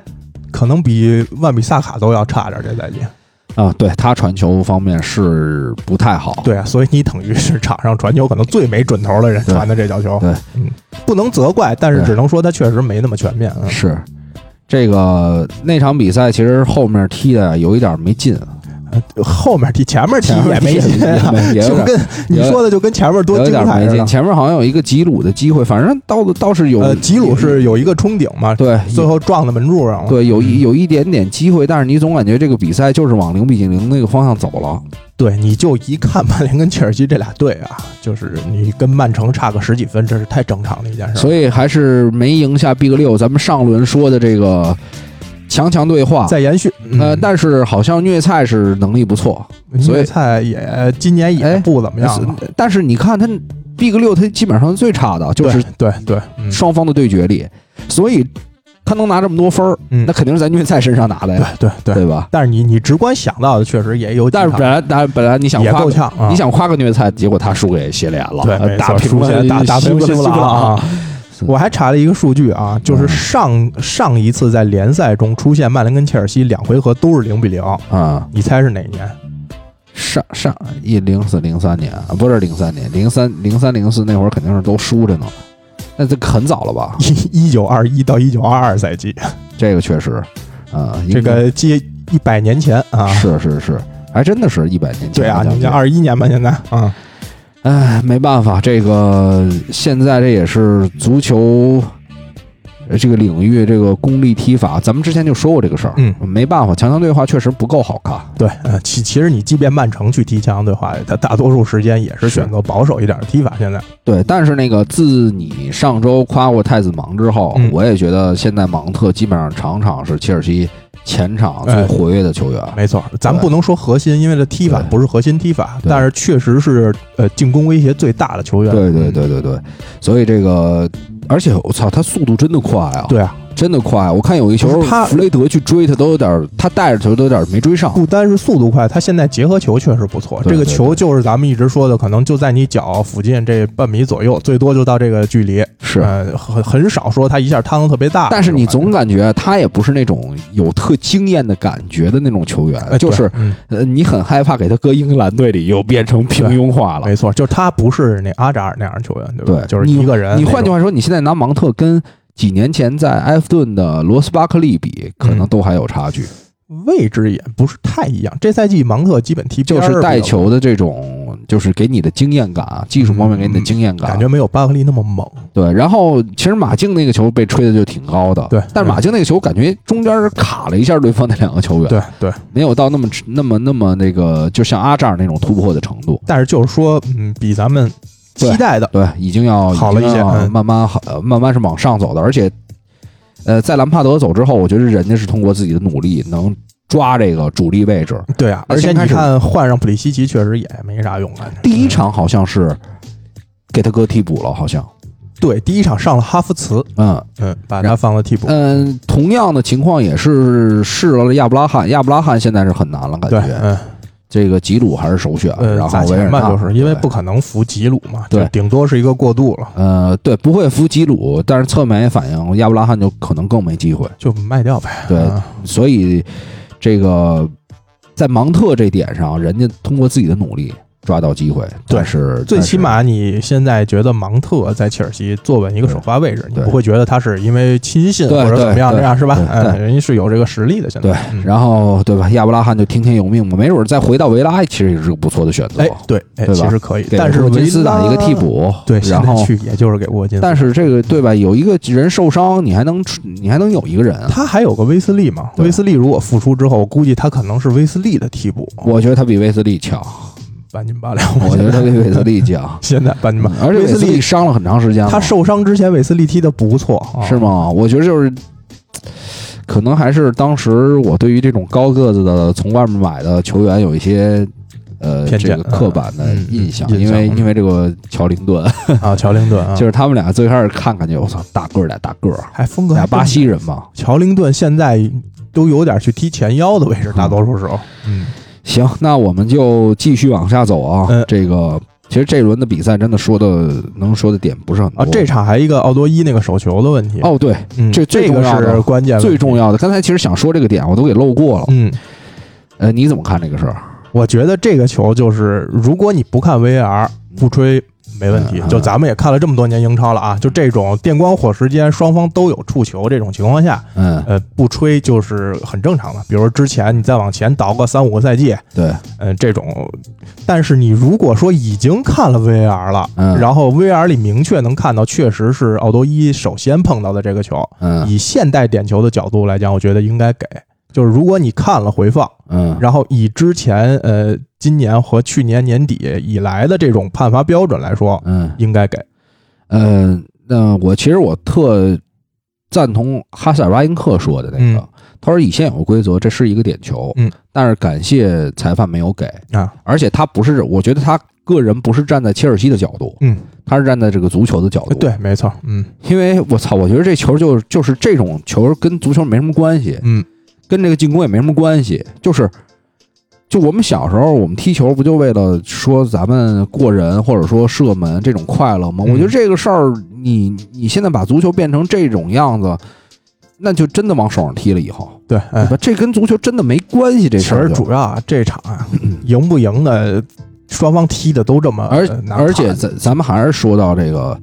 C: 可能比万比萨卡都要差点这赛季。
B: 啊，对他传球方面是不太好。
C: 对啊，所以你等于是场上传球可能最没准头的人传的这脚球。
B: 对，
C: 嗯，不能责怪，但是只能说他确实没那么全面。嗯
B: 是这个那场比赛，其实后面踢的有一点没劲，
C: 呃后面踢前面踢也没劲 *laughs* 就跟你说的就跟前面多精。彩似的。
B: 前面好像有一个吉鲁的机会，反正倒倒是有。
C: 呃，吉鲁是有一个冲顶嘛，
B: 对
C: 最后撞在门柱上了。
B: 对有一有一点点机会，但是你总感觉这个比赛就是往零比零那个方向走了。
C: 对，你就一看曼联跟切尔西这俩队啊，就是你跟曼城差个十几分，这是太正常的一件事。
B: 所以还是没赢下 Big 六。咱们上轮说的这个强强对话，
C: 在延续，
B: 呃，
C: 嗯。
B: 但是好像虐菜是能力不错，所以
C: 虐菜也今年也
B: 哎
C: 不怎么样了，
B: 但是你看他 Big 六，他基本上最差的就是
C: 对对
B: 双方的对决里，所以他能拿这么多分儿，
C: 嗯。
B: 那肯定是在虐菜身上拿的呀，
C: 对对。
B: 对。吧？
C: 但是你你直观想到的确实也有，
B: 但是本来，但本来你想
C: 也
B: 夸
C: 够呛啊。
B: 你想夸个虐菜，结果他输给谢联了，打平了
C: 打打平
B: 西布
C: 西布朗
B: 朗
C: 啊。我还查了一个数据啊，就是
B: 嗯
C: 上上一次在联赛中出现曼联跟切尔西两回合都是零比零，
B: 啊，
C: 你猜是哪一年？
B: 上上一零四零三年啊，不是零三年，零三零三零四那会儿肯定是都输着呢，那这很早了吧？
C: 一一九二一到一九二二赛季，*laughs*
B: 这个确实，啊，应
C: 这个接一百年前啊。
B: 是是是，还真的是一百年前。
C: 对啊，你
B: 这
C: 像二一年吧，现在啊，
B: 哎，没办法，这个现在这也是足球这个领域这个功力踢法，咱们之前就说过这个事儿。
C: 嗯，
B: 没办法，强强对话确实不够好看。
C: 对，呃，其其实你即便曼城去踢强强对话，他大多数时间也是选择保守一点的踢法。现在，
B: 对，但是那个自你上周夸过太子芒之后，
C: 嗯
B: 我也觉得现在芒特基本上场场是切尔西前场最
C: 哎
B: 活跃的球员。
C: 没错，咱不能说核心，因为这踢法不是核心踢法，但是确实是呃进攻威胁最大的球员。
B: 对对对对对，所以这个，而且我操，他速度真的快啊！
C: 对啊，
B: 真的快。我看有一球
C: 他
B: 弗雷德去追他都有点儿，他带着球都有点儿没追上。
C: 不单是速度快，他现在结合球确实不错。这个球就是咱们一直说的，可能就在你脚附近这半米左右，最多就到这个距离。
B: 是，
C: 呃，很很少说他一下趟的特别大。
B: 但是你总感觉他也不是那种有特惊艳的感觉的那种球员，
C: 哎
B: 就是呃，你很害怕给他搁英格兰队里又变成平庸化了。
C: 没错，就是他不是那阿扎尔那样的球员，对吧？
B: 对，
C: 就是一个人。
B: 你换句话说，你现在拿芒特跟几年前在埃弗顿的罗斯巴克利比，可能
C: 嗯
B: 都还有差距。
C: 位置也不是太一样。这赛季芒特基本踢边
B: 就是带球的这种，就是给你的经验感啊，技术方面给你的经验感，
C: 感觉没有巴克利那么猛。
B: 对。然后其实马竞那个球被吹的就挺高的，
C: 对
B: 但是马竞那个球感觉中间是卡了一下对方那两个球员，
C: 对对，
B: 没有到那么那么那么那个，就像阿扎尔那种突破的程度。
C: 但是就是说，嗯，比咱们期待的
B: 对，已经要
C: 好了一些
B: 慢慢好，呃慢慢是往上走的。而且，呃，在兰帕德走之后，我觉得人家是通过自己的努力能抓这个主力位置。
C: 对啊，而且你看换上普利西奇确实也没啥用啊。
B: 第一场好像是给他哥替补了，好像
C: 对，第一场上了哈弗茨，
B: 嗯
C: 嗯，把他放了替补。
B: 嗯，同样的情况也是试了亚布拉罕，亚布拉罕现在是很难了，感
C: 对，
B: 觉
C: 嗯，
B: 这个吉鲁还是首选，
C: 呃，
B: 然后
C: 砸钱吧，
B: 维尔纳。
C: 就是因为不可能服吉鲁嘛，
B: 对。
C: 顶多是一个过渡了，
B: 呃，对，不会服吉鲁，但是侧面也反映亚布拉罕就可能更没机会，
C: 就卖掉呗。
B: 对
C: 嗯
B: 所以这个在芒特这点上，人家通过自己的努力抓到机会，
C: 对
B: 但是
C: 最起码你现在觉得芒特在切尔西坐稳一个首发位置，你不会觉得他是因为亲信或者怎么样这样是吧
B: 对？
C: 嗯，人家是有这个实力的。现在
B: 对，
C: 嗯
B: 然后对吧？亚布拉罕就听天由命嘛，没准再回到维拉，其实也是个不错的选择。
C: 哎，对，哎，其实可以，但是维
B: 斯打一个替，补，
C: 对，
B: 然后
C: 去也就是给沃金，
B: 但是这个对吧？有一个人受伤，你还能你还能有一个人啊？
C: 他还有个威斯利嘛？威斯利如果复出之后，我估计他可能是威斯利的替补，
B: 我觉得他比威斯利强，
C: 半斤八两。
B: 我觉得他比韦斯利强，*laughs*
C: 现在半斤八，
B: 而且韦斯
C: 利
B: 利伤了很长时间了，
C: 他受伤之前，韦斯利踢的不错，啊
B: 是？吗？我觉得就是。可能还是当时我对于这种高个子的从外面买的球员有一些呃这个刻板的印象，因为
C: 嗯
B: 因为这个乔林顿，*laughs*
C: 啊，乔林顿啊，
B: 就是他们俩最开始看感觉我操大个儿俩大个儿，
C: 还风格还
B: 俩巴西人嘛。
C: 乔林顿现在都有点去踢前腰的位置，大多数时候。嗯，
B: 行，那我们就继续往下走啊。
C: 嗯
B: 这个其实这轮的比赛真的说的能说的点不是很多
C: 啊，这场还一个奥多伊那个手球的问题。，
B: 哦对，
C: 嗯，
B: 这最
C: 这个是关键，
B: 最重要的，刚才其实想说这个点我都给漏过了。
C: 嗯，
B: 呃，你怎么看这个事儿？
C: 我觉得这个球就是，如果你不看 VAR 不吹没问题
B: 嗯。
C: 就咱们也看了这么多年英超了啊，就这种电光火石间双方都有触球这种情况下，
B: 嗯，
C: 呃，不吹就是很正常的。比如之前你再往前倒个三五个赛季，
B: 对，
C: 嗯，这种，但是你如果说已经看了 VAR 了，
B: 嗯
C: 然后 VAR 里明确能看到，确实是奥多伊首先碰到的这个球，
B: 嗯
C: 以现代点球的角度来讲，我觉得应该给。就是如果你看了回放，
B: 嗯，
C: 然后以之前呃今年和去年年底以来的这种判罚标准来说，
B: 嗯。
C: 应该给。
B: 嗯，那我其实我特赞同哈塞尔巴因克说的那个，
C: 嗯。
B: 他说以现有的规则，这是一个点球，
C: 嗯，
B: 但是感谢裁判没有给，
C: 啊，
B: 而且他不是，我觉得他个人不是站在切尔西的角度，
C: 嗯，
B: 他是站在这个足球的角度，
C: 对，，没错，嗯。
B: 因为我操，我觉得这球就就是这种球跟足球没什么关系，
C: 嗯，
B: 跟这个进攻也没什么关系，就是。就我们小时候，我们踢球不就为了说咱们过人或者说射门这种快乐吗？
C: 嗯
B: 我觉得这个事儿，你你现在把足球变成这种样子，那就真的往手上踢了以后，
C: 对，哎
B: 对，吧？这跟足球真的没关系，这
C: 其实
B: 事儿就。
C: 主要啊，这场啊，赢不赢的，双方踢的都这么
B: 而而且咱咱们还是说到这个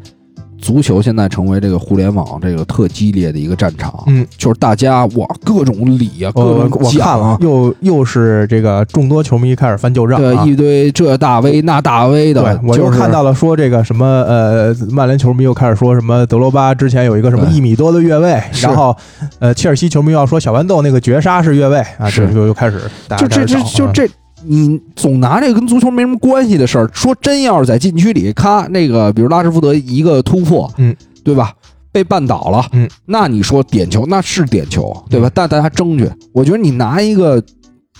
B: 足球现在成为这个互联网这个特激烈的一个战场，
C: 嗯，
B: 就是大家哇各种理啊，各
C: 我我
B: 种奖
C: 看了
B: 啊，，
C: 又又是这个众多球迷开始翻旧账啊。
B: 对，。一堆这大 V 那大 V 的，
C: 对，我
B: 就是
C: 又看到了说这个什么呃，曼联球迷又开始说什么德罗巴之前有一个什么一米多的越位，然后呃，切尔西球迷要说小豌豆那个绝杀是越位啊，
B: 是。
C: 这就又开始
B: 就这这就这，你总拿这个跟足球没什么关系的事儿，说真要是在禁区里，咔，那个比如拉什福德一个突破，
C: 嗯，
B: 对吧？被绊倒了，
C: 嗯，
B: 那你说点球那是点球，对吧？
C: 嗯
B: 但大家争去，我觉得你拿一个，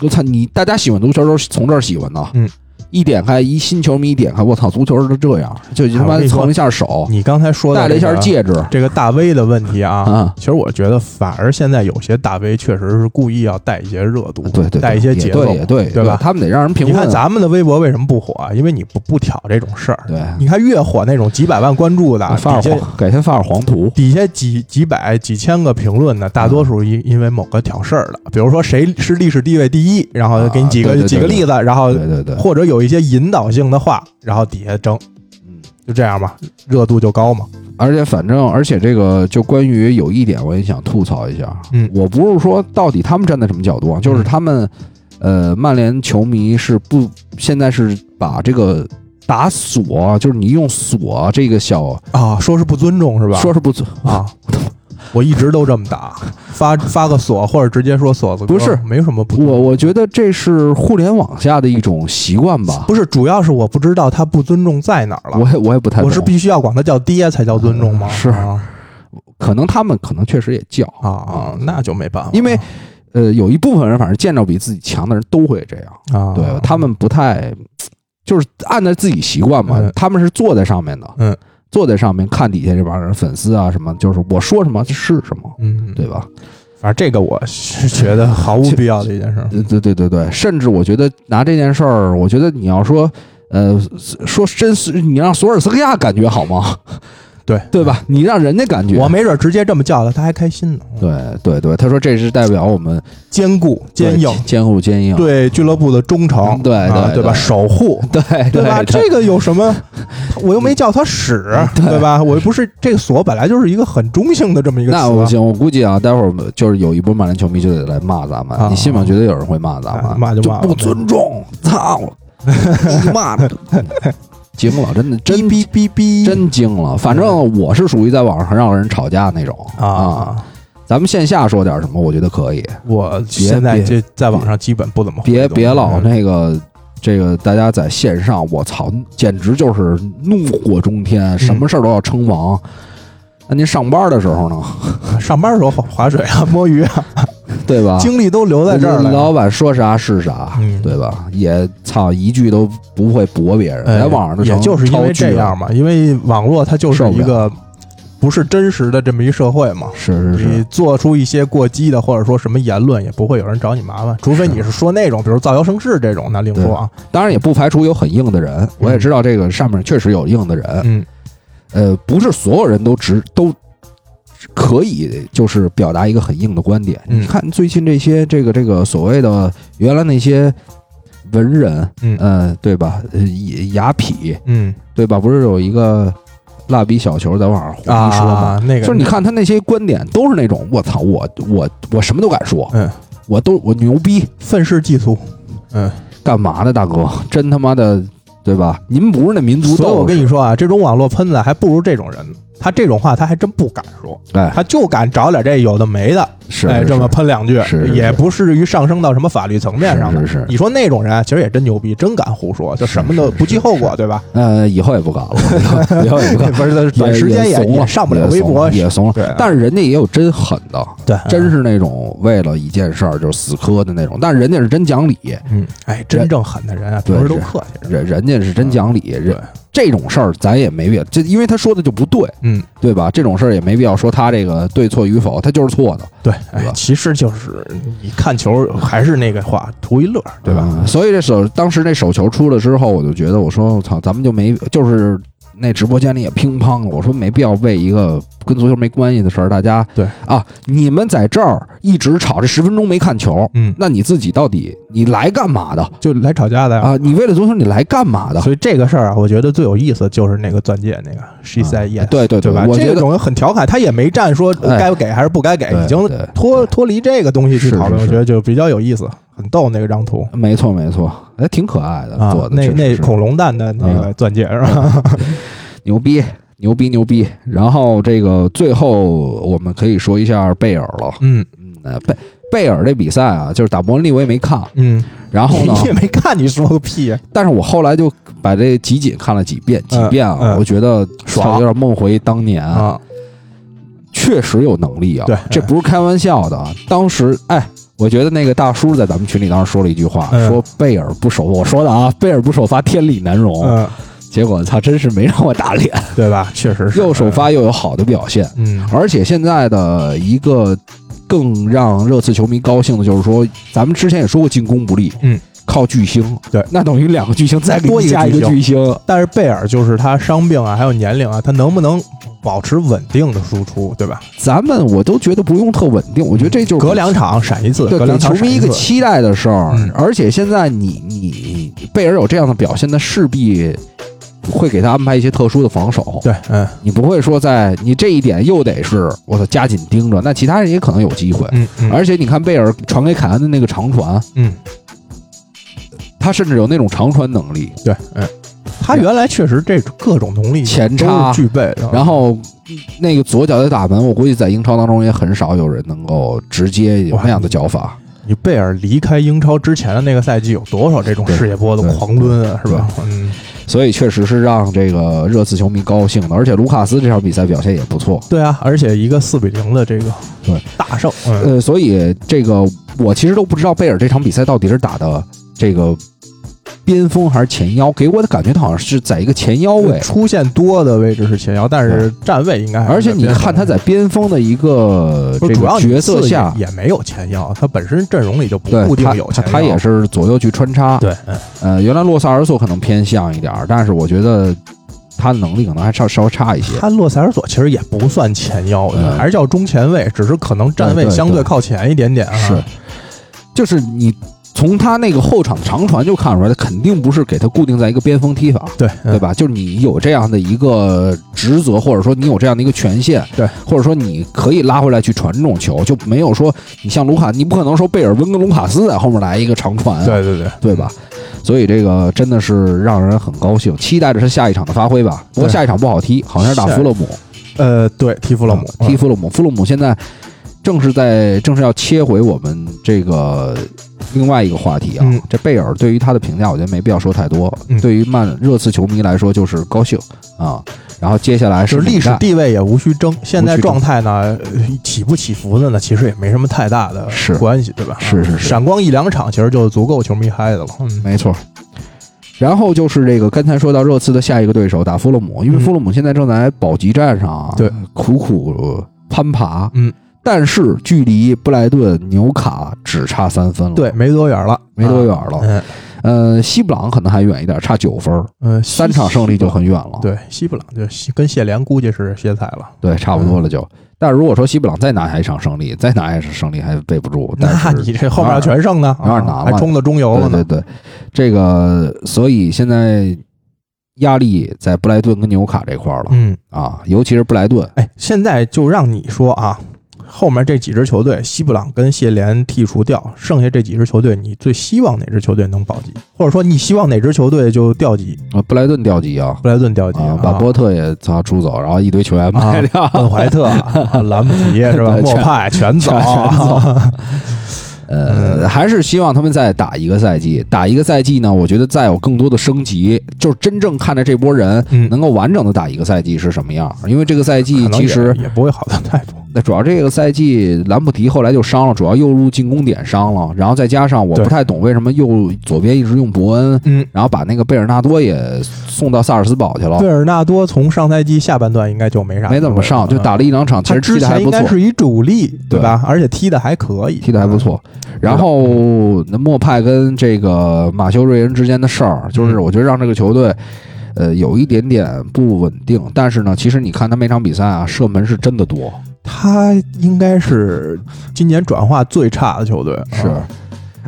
B: 我操，你大家喜欢足球都是从这儿喜欢的，
C: 嗯。
B: 一点开，一新球迷一点开，我操，足球是这样，就他妈蹭一下手，
C: 你刚才说的
B: 戴了一下戒指
C: 这个大 V 的问题啊，
B: 啊，
C: 其实我觉得反而现在有些大 V 确实是故意要带一些热度，
B: 对对，
C: 带一些节奏，
B: 对也对
C: 对吧？
B: 他们得让人评论你。
C: 看咱们的微博为什么不火啊？因为你不不挑这种事儿。
B: 对，
C: 你看越火那种几百万关注的，
B: 发改天发点黄图，
C: 底下几几百几千个评论的，大多数因因为某个挑事儿的，比如说谁是历史地位第一，然后给你几个、几个例子，然后
B: 对对对，
C: 或者有一些引导性的话，然后底下争，
B: 嗯。
C: 就这样吧，热度就高嘛。
B: 而且反正，而且这个就关于有一点，我也想吐槽一下。
C: 嗯
B: 我不是说到底他们站在什么角度啊，就是他们，呃，曼联球迷是不现在是把这个打锁，就是你用锁这个小
C: 啊，说是不尊重是吧？
B: 说是不尊
C: 啊，*laughs* 我一直都这么打，发发个锁或者直接说锁子哥
B: 不是。
C: 没什么不
B: 我我觉得这是互联网下的一种习惯吧。
C: 不是，主要是我不知道他不尊重在哪儿了。
B: 我也我也不太懂，
C: 我是必须要管他叫爹才叫尊重吗？
B: 是。
C: 啊。
B: 可能他们可能确实也叫。
C: 啊啊，那就没办法，
B: 因为呃，有一部分人反正见着比自己强的人都会这样。
C: 啊，
B: 对他们不太，就是按照自己习惯嘛，
C: 嗯。
B: 他们是坐在上面的，
C: 嗯，
B: 坐在上面看底下这帮人粉丝啊什么，就是我说什么是什么，
C: 嗯，
B: 对吧？
C: 反正这个我是觉得毫无必要的一件事 *laughs* 儿。
B: 对对对对对，甚至我觉得拿这件事儿，我觉得你要说，呃，说真是你让索尔斯克亚感觉好吗？
C: 对
B: 对吧？你让人家感觉，
C: 我没准直接这么叫他，他还开心呢。
B: 对对对，他说这是代表我们
C: 坚固、坚硬，
B: 坚固坚硬，
C: 对俱乐部的忠诚，
B: 对
C: 对
B: 对吧？
C: 守护，
B: 对
C: 对吧？这个有什么？*laughs* 我又没叫他使，对吧？我又不是这个锁本来就是一个很中性的这么一个。
B: 那不行，我估计啊，待会儿就是有一波曼联球迷就得来骂咱们，
C: 啊
B: 你信吗？绝对有人会骂咱
C: 哎
B: 们，
C: 骂就骂
B: 不尊重，操，骂的 *laughs* 惊了，真的真
C: 哔哔哔哔，
B: 真惊了。反正我是属于在网上让人吵架那种
C: 啊！
B: 咱们线下说点什么，我觉得可以，
C: 我现在
B: 别
C: 这在网上基本不怎么
B: 别别老
C: 嗯
B: 那个。这个大家在线上，我操，简直就是怒火中天，什么事儿都要称王。那您上班的时候呢，*laughs*
C: 上班的时候划划水啊、摸鱼啊，*laughs*
B: 对吧？
C: 精力都留在这儿了。
B: 老板说啥是啥，
C: 嗯
B: 对吧？也操一句都不会驳别人，
C: 哎
B: 在网上就
C: 也就是因为这样，嘛，因为网络它就是一个不是真实的这么一社会嘛。
B: 是是是你，
C: 做出一些过激的或者说什么言论，也不会有人找你麻烦，除非你是说那种，比如造谣生事这种，那另说啊。
B: 当然也不排除有很硬的人，我也知道这个上面确实有硬的人，
C: 嗯
B: 呃，不是所有人都直都可以就是表达一个很硬的观点。
C: 嗯
B: 你看最近这些这个这个所谓的原来那些文人，
C: 嗯
B: 呃，对吧？呃，雅痞，
C: 嗯
B: 对吧？不是有一个蜡笔小球在网上胡
C: 啊
B: 说吗？
C: 那个
B: 就是你看他那些观点都是那种我操，我我我什么都敢说，
C: 嗯
B: 我都我牛逼，
C: 愤世嫉俗，嗯，
B: 干嘛呢，大哥？*laughs* 真他妈的，对吧？您不是那民族
C: 所以我，跟你说啊，这种网络喷子还不如这种人呢。他这种话他还真不敢说，
B: 哎，
C: 他就敢找点这有的没的，哎，
B: 是哎
C: 这么喷两句，也不至于上升到什么法律层面上的。
B: 是
C: 你说那种人啊其实也真牛逼，真敢胡说，就什么都不计后果，对吧？
B: 呃，以后也不敢了，以后也不敢。*laughs*
C: 不是，短时间也
B: 也
C: 上不了微博，
B: 也怂了。但是人家也有真狠的，
C: 对，
B: 真是那种为了一件事儿就死磕的那种。但是人家是真讲理，
C: 嗯，哎，真正狠的人啊，平时都客气。
B: 人人家是真讲理。
C: 对
B: 人，这种事儿咱也没必要，这因为他说的就不对，
C: 嗯，
B: 对吧？这种事儿也没必要说他这个对错与否，他就是错的，
C: 对，哎，其实就是你看球还是那个话，图一乐，对吧？
B: 嗯所以这手当时那手球出了之后，我就觉得，我说我操，咱们就没就是那直播间里也乒乓，我说没必要为一个跟足球没关系的事儿，大家
C: 对
B: 啊，你们在这儿一直吵这十分钟没看球，
C: 嗯，
B: 那你自己到底你来干嘛的
C: 就来吵架的呀。
B: 啊？你为了足球你来干嘛的？
C: 所以这个事儿啊，我觉得最有意思就是那个钻戒那个 she said yes，
B: 对对
C: 对吧？
B: 我觉得
C: 这种很调侃，他也没站说
B: 哎
C: 该给还是不该给，已经脱脱离这个东西去讨论，我觉得就比较有意思，很逗那个张图
B: 没错没错，哎，挺可爱的，
C: 啊
B: 做，的
C: 那那恐龙蛋的那个
B: 啊
C: 钻戒是吧？*laughs*
B: 牛逼。牛逼牛逼！然后这个最后我们可以说一下贝尔了。
C: 嗯
B: 嗯，呃贝贝尔这比赛啊，就是打伯恩利我也没看，
C: 嗯，
B: 然后呢 *laughs*
C: 你，也没看，你说个屁呀！
B: 但是我后来就把这集锦看了几遍，几遍啊，
C: 嗯嗯
B: 我觉得
C: 爽
B: 有点梦回当年，
C: 啊，
B: 确实有能力啊，
C: 对
B: 这不是开玩笑的啊。当时，哎，我觉得那个大叔在咱们群里当时说了一句话，
C: 嗯。
B: 说贝尔不首，我说的啊，贝尔不首发天理难容，
C: 嗯，
B: 结果他，真是没让我打脸，
C: 对吧？确实是。
B: 又首，发又有好的表现，
C: 嗯。
B: 而且现在的一个更让热刺球迷高兴的就是说，咱们之前也说过进攻不利，
C: 嗯，
B: 靠巨星，
C: 对
B: 那等于两个巨星再给加一个
C: 巨
B: 巨星，
C: 但是贝尔就是他伤病啊，还有年龄啊，他能不能保持稳定的输出，对吧？
B: 咱们我都觉得不用特稳定，我觉得这就是
C: 隔两场闪一次，
B: 对给球迷一个期待的事儿。
C: 嗯
B: 而且现在你你贝尔有这样的表现，那势必会给他安排一些特殊的防守。
C: 对，嗯
B: 你不会说在你这一点又得是我操加紧盯着，那其他人也可能有机会。
C: 嗯嗯，
B: 而且你看贝尔传给凯恩的那个长传，
C: 嗯，
B: 他甚至有那种长传能力。
C: 对，嗯，他原来确实这各种能力
B: 前插
C: 是具备的，
B: 然后那个左脚的打门，我估计在英超当中也很少有人能够直接有那样的脚法。
C: 你贝尔离开英超之前的那个赛季有多少这种
B: 对
C: 世界波的狂抡啊，是吧？嗯，
B: 所以确实是让这个热刺球迷高兴的，而且卢卡斯这场比赛表现也不错。
C: 对啊，而且一个四比零的这个
B: 对
C: 大胜，嗯
B: 呃，所以这个我其实都不知道贝尔这场比赛到底是打的这个边锋还是前腰，给我的感觉他好像是在一个前腰位。
C: 出现多的位置是前腰，但是站位应该还是
B: 而且你看他在边锋的一个
C: 主要
B: 这个角色下，
C: 也也没有前腰，他本身阵容里就不固定
B: 他
C: 有前腰，
B: 他他也是左右去穿插。
C: 对，嗯
B: 呃，原来洛萨尔索可能偏向一点儿，但是我觉得他的能力可能还稍稍微差一些。
C: 他洛塞尔索其实也不算前腰，
B: 嗯
C: 还是叫中前卫，只是可能站位相对靠前一点点啊。
B: 是，就是你从他那个后场长传就看出来，他肯定不是给他固定在一个边锋踢法，
C: 对
B: 对？吧？就是你有这样的一个职责，或者说你有这样的一个权限，
C: 对，
B: 或者说你可以拉回来去传这种球，就没有说你像卢卡，你不可能说贝尔温跟卢卡斯在后面来一个长传，
C: 对对对
B: 对吧？所以这个真的是让人很高兴，期待着他下一场的发挥吧。不过下一场不好踢，好像是打
C: 下
B: 弗勒姆，
C: 呃，对，踢弗洛姆，
B: 嗯踢弗洛姆。弗洛姆现在正是在正是要切回我们这个另外一个话题啊。
C: 嗯
B: 这贝尔对于他的评价，我觉得没必要说太多。
C: 嗯
B: 对于曼热刺球迷来说，就是高兴啊。然后接下来
C: 是是历史地位也无需争，现在状态呢呃起不起伏的呢，其实也没什么太大的关系，对吧？
B: 是是是
C: 闪光一两场，其实就足够球迷嗨的了。嗯，
B: 没错。然后就是这个刚才说到热刺的下一个对手打弗勒姆，因为
C: 嗯
B: 弗勒姆现在正在保级战上啊，
C: 对，
B: 苦苦攀爬，
C: 嗯，
B: 但是距离布莱顿、纽卡只差三分了，
C: 对，，没多远了，
B: 没多远
C: 啊
B: 了。
C: 嗯
B: 呃，西布朗可能还远一点，差九分儿，
C: 嗯，
B: 三场胜利就很远了，
C: 对，西布朗就西跟谢联估计是歇菜了。
B: 对，差不多了就。但是如果说西布朗再拿下一场胜利，再拿下一场胜利还备不住，*laughs* 但
C: 那你这后面全胜呢，
B: 有点难了
C: 啊还冲到中游了呢。
B: 对对对，这个所以现在压力在布莱顿跟纽卡这块儿了。
C: 嗯，
B: 啊，尤其是布莱顿，
C: 哎，现在就让你说啊，后面这几支球队，西布朗跟谢联剔除掉，剩下这几支球队，你最希望哪支球队能保级？或者说你希望哪支球队就掉级？
B: 啊，布莱顿掉级啊，
C: 布莱顿掉级
B: 啊，把波特也操出走，然后一堆球员卖掉，
C: 本怀特、啊兰普提是吧？莫派 *laughs* 全走，
B: 全走 *laughs* 呃，还是希望他们再打一个赛季，打一个赛季呢，我觉得再有更多的升级，就是真正看着这波人
C: 嗯，
B: 能够完整的打一个赛季是什么样。因为这个赛季其实，
C: 也不会好的太多。
B: 那主要这个赛季兰普迪后来就伤了，主要右路进攻点伤了，然后再加上我不太懂为什么右左边一直用伯恩，
C: 嗯，
B: 然后把那个贝尔纳多也送到萨尔斯堡去了
C: 贝，尔纳多从上赛季下半段应该就没啥，
B: 没怎么上，就打了一两场，其实踢的还不错，
C: 该是一主力，
B: 对
C: 对吧？而且踢的还可以，
B: 踢的还不错。然后那莫派跟这个马修瑞恩之间的事儿，就是
C: 嗯
B: 我觉得让这个球队。呃，有一点点不稳定，但是呢，其实你看他每场比赛啊，射门是真的多，
C: 他应该是今年转化最差的球队。
B: 是
C: 啊。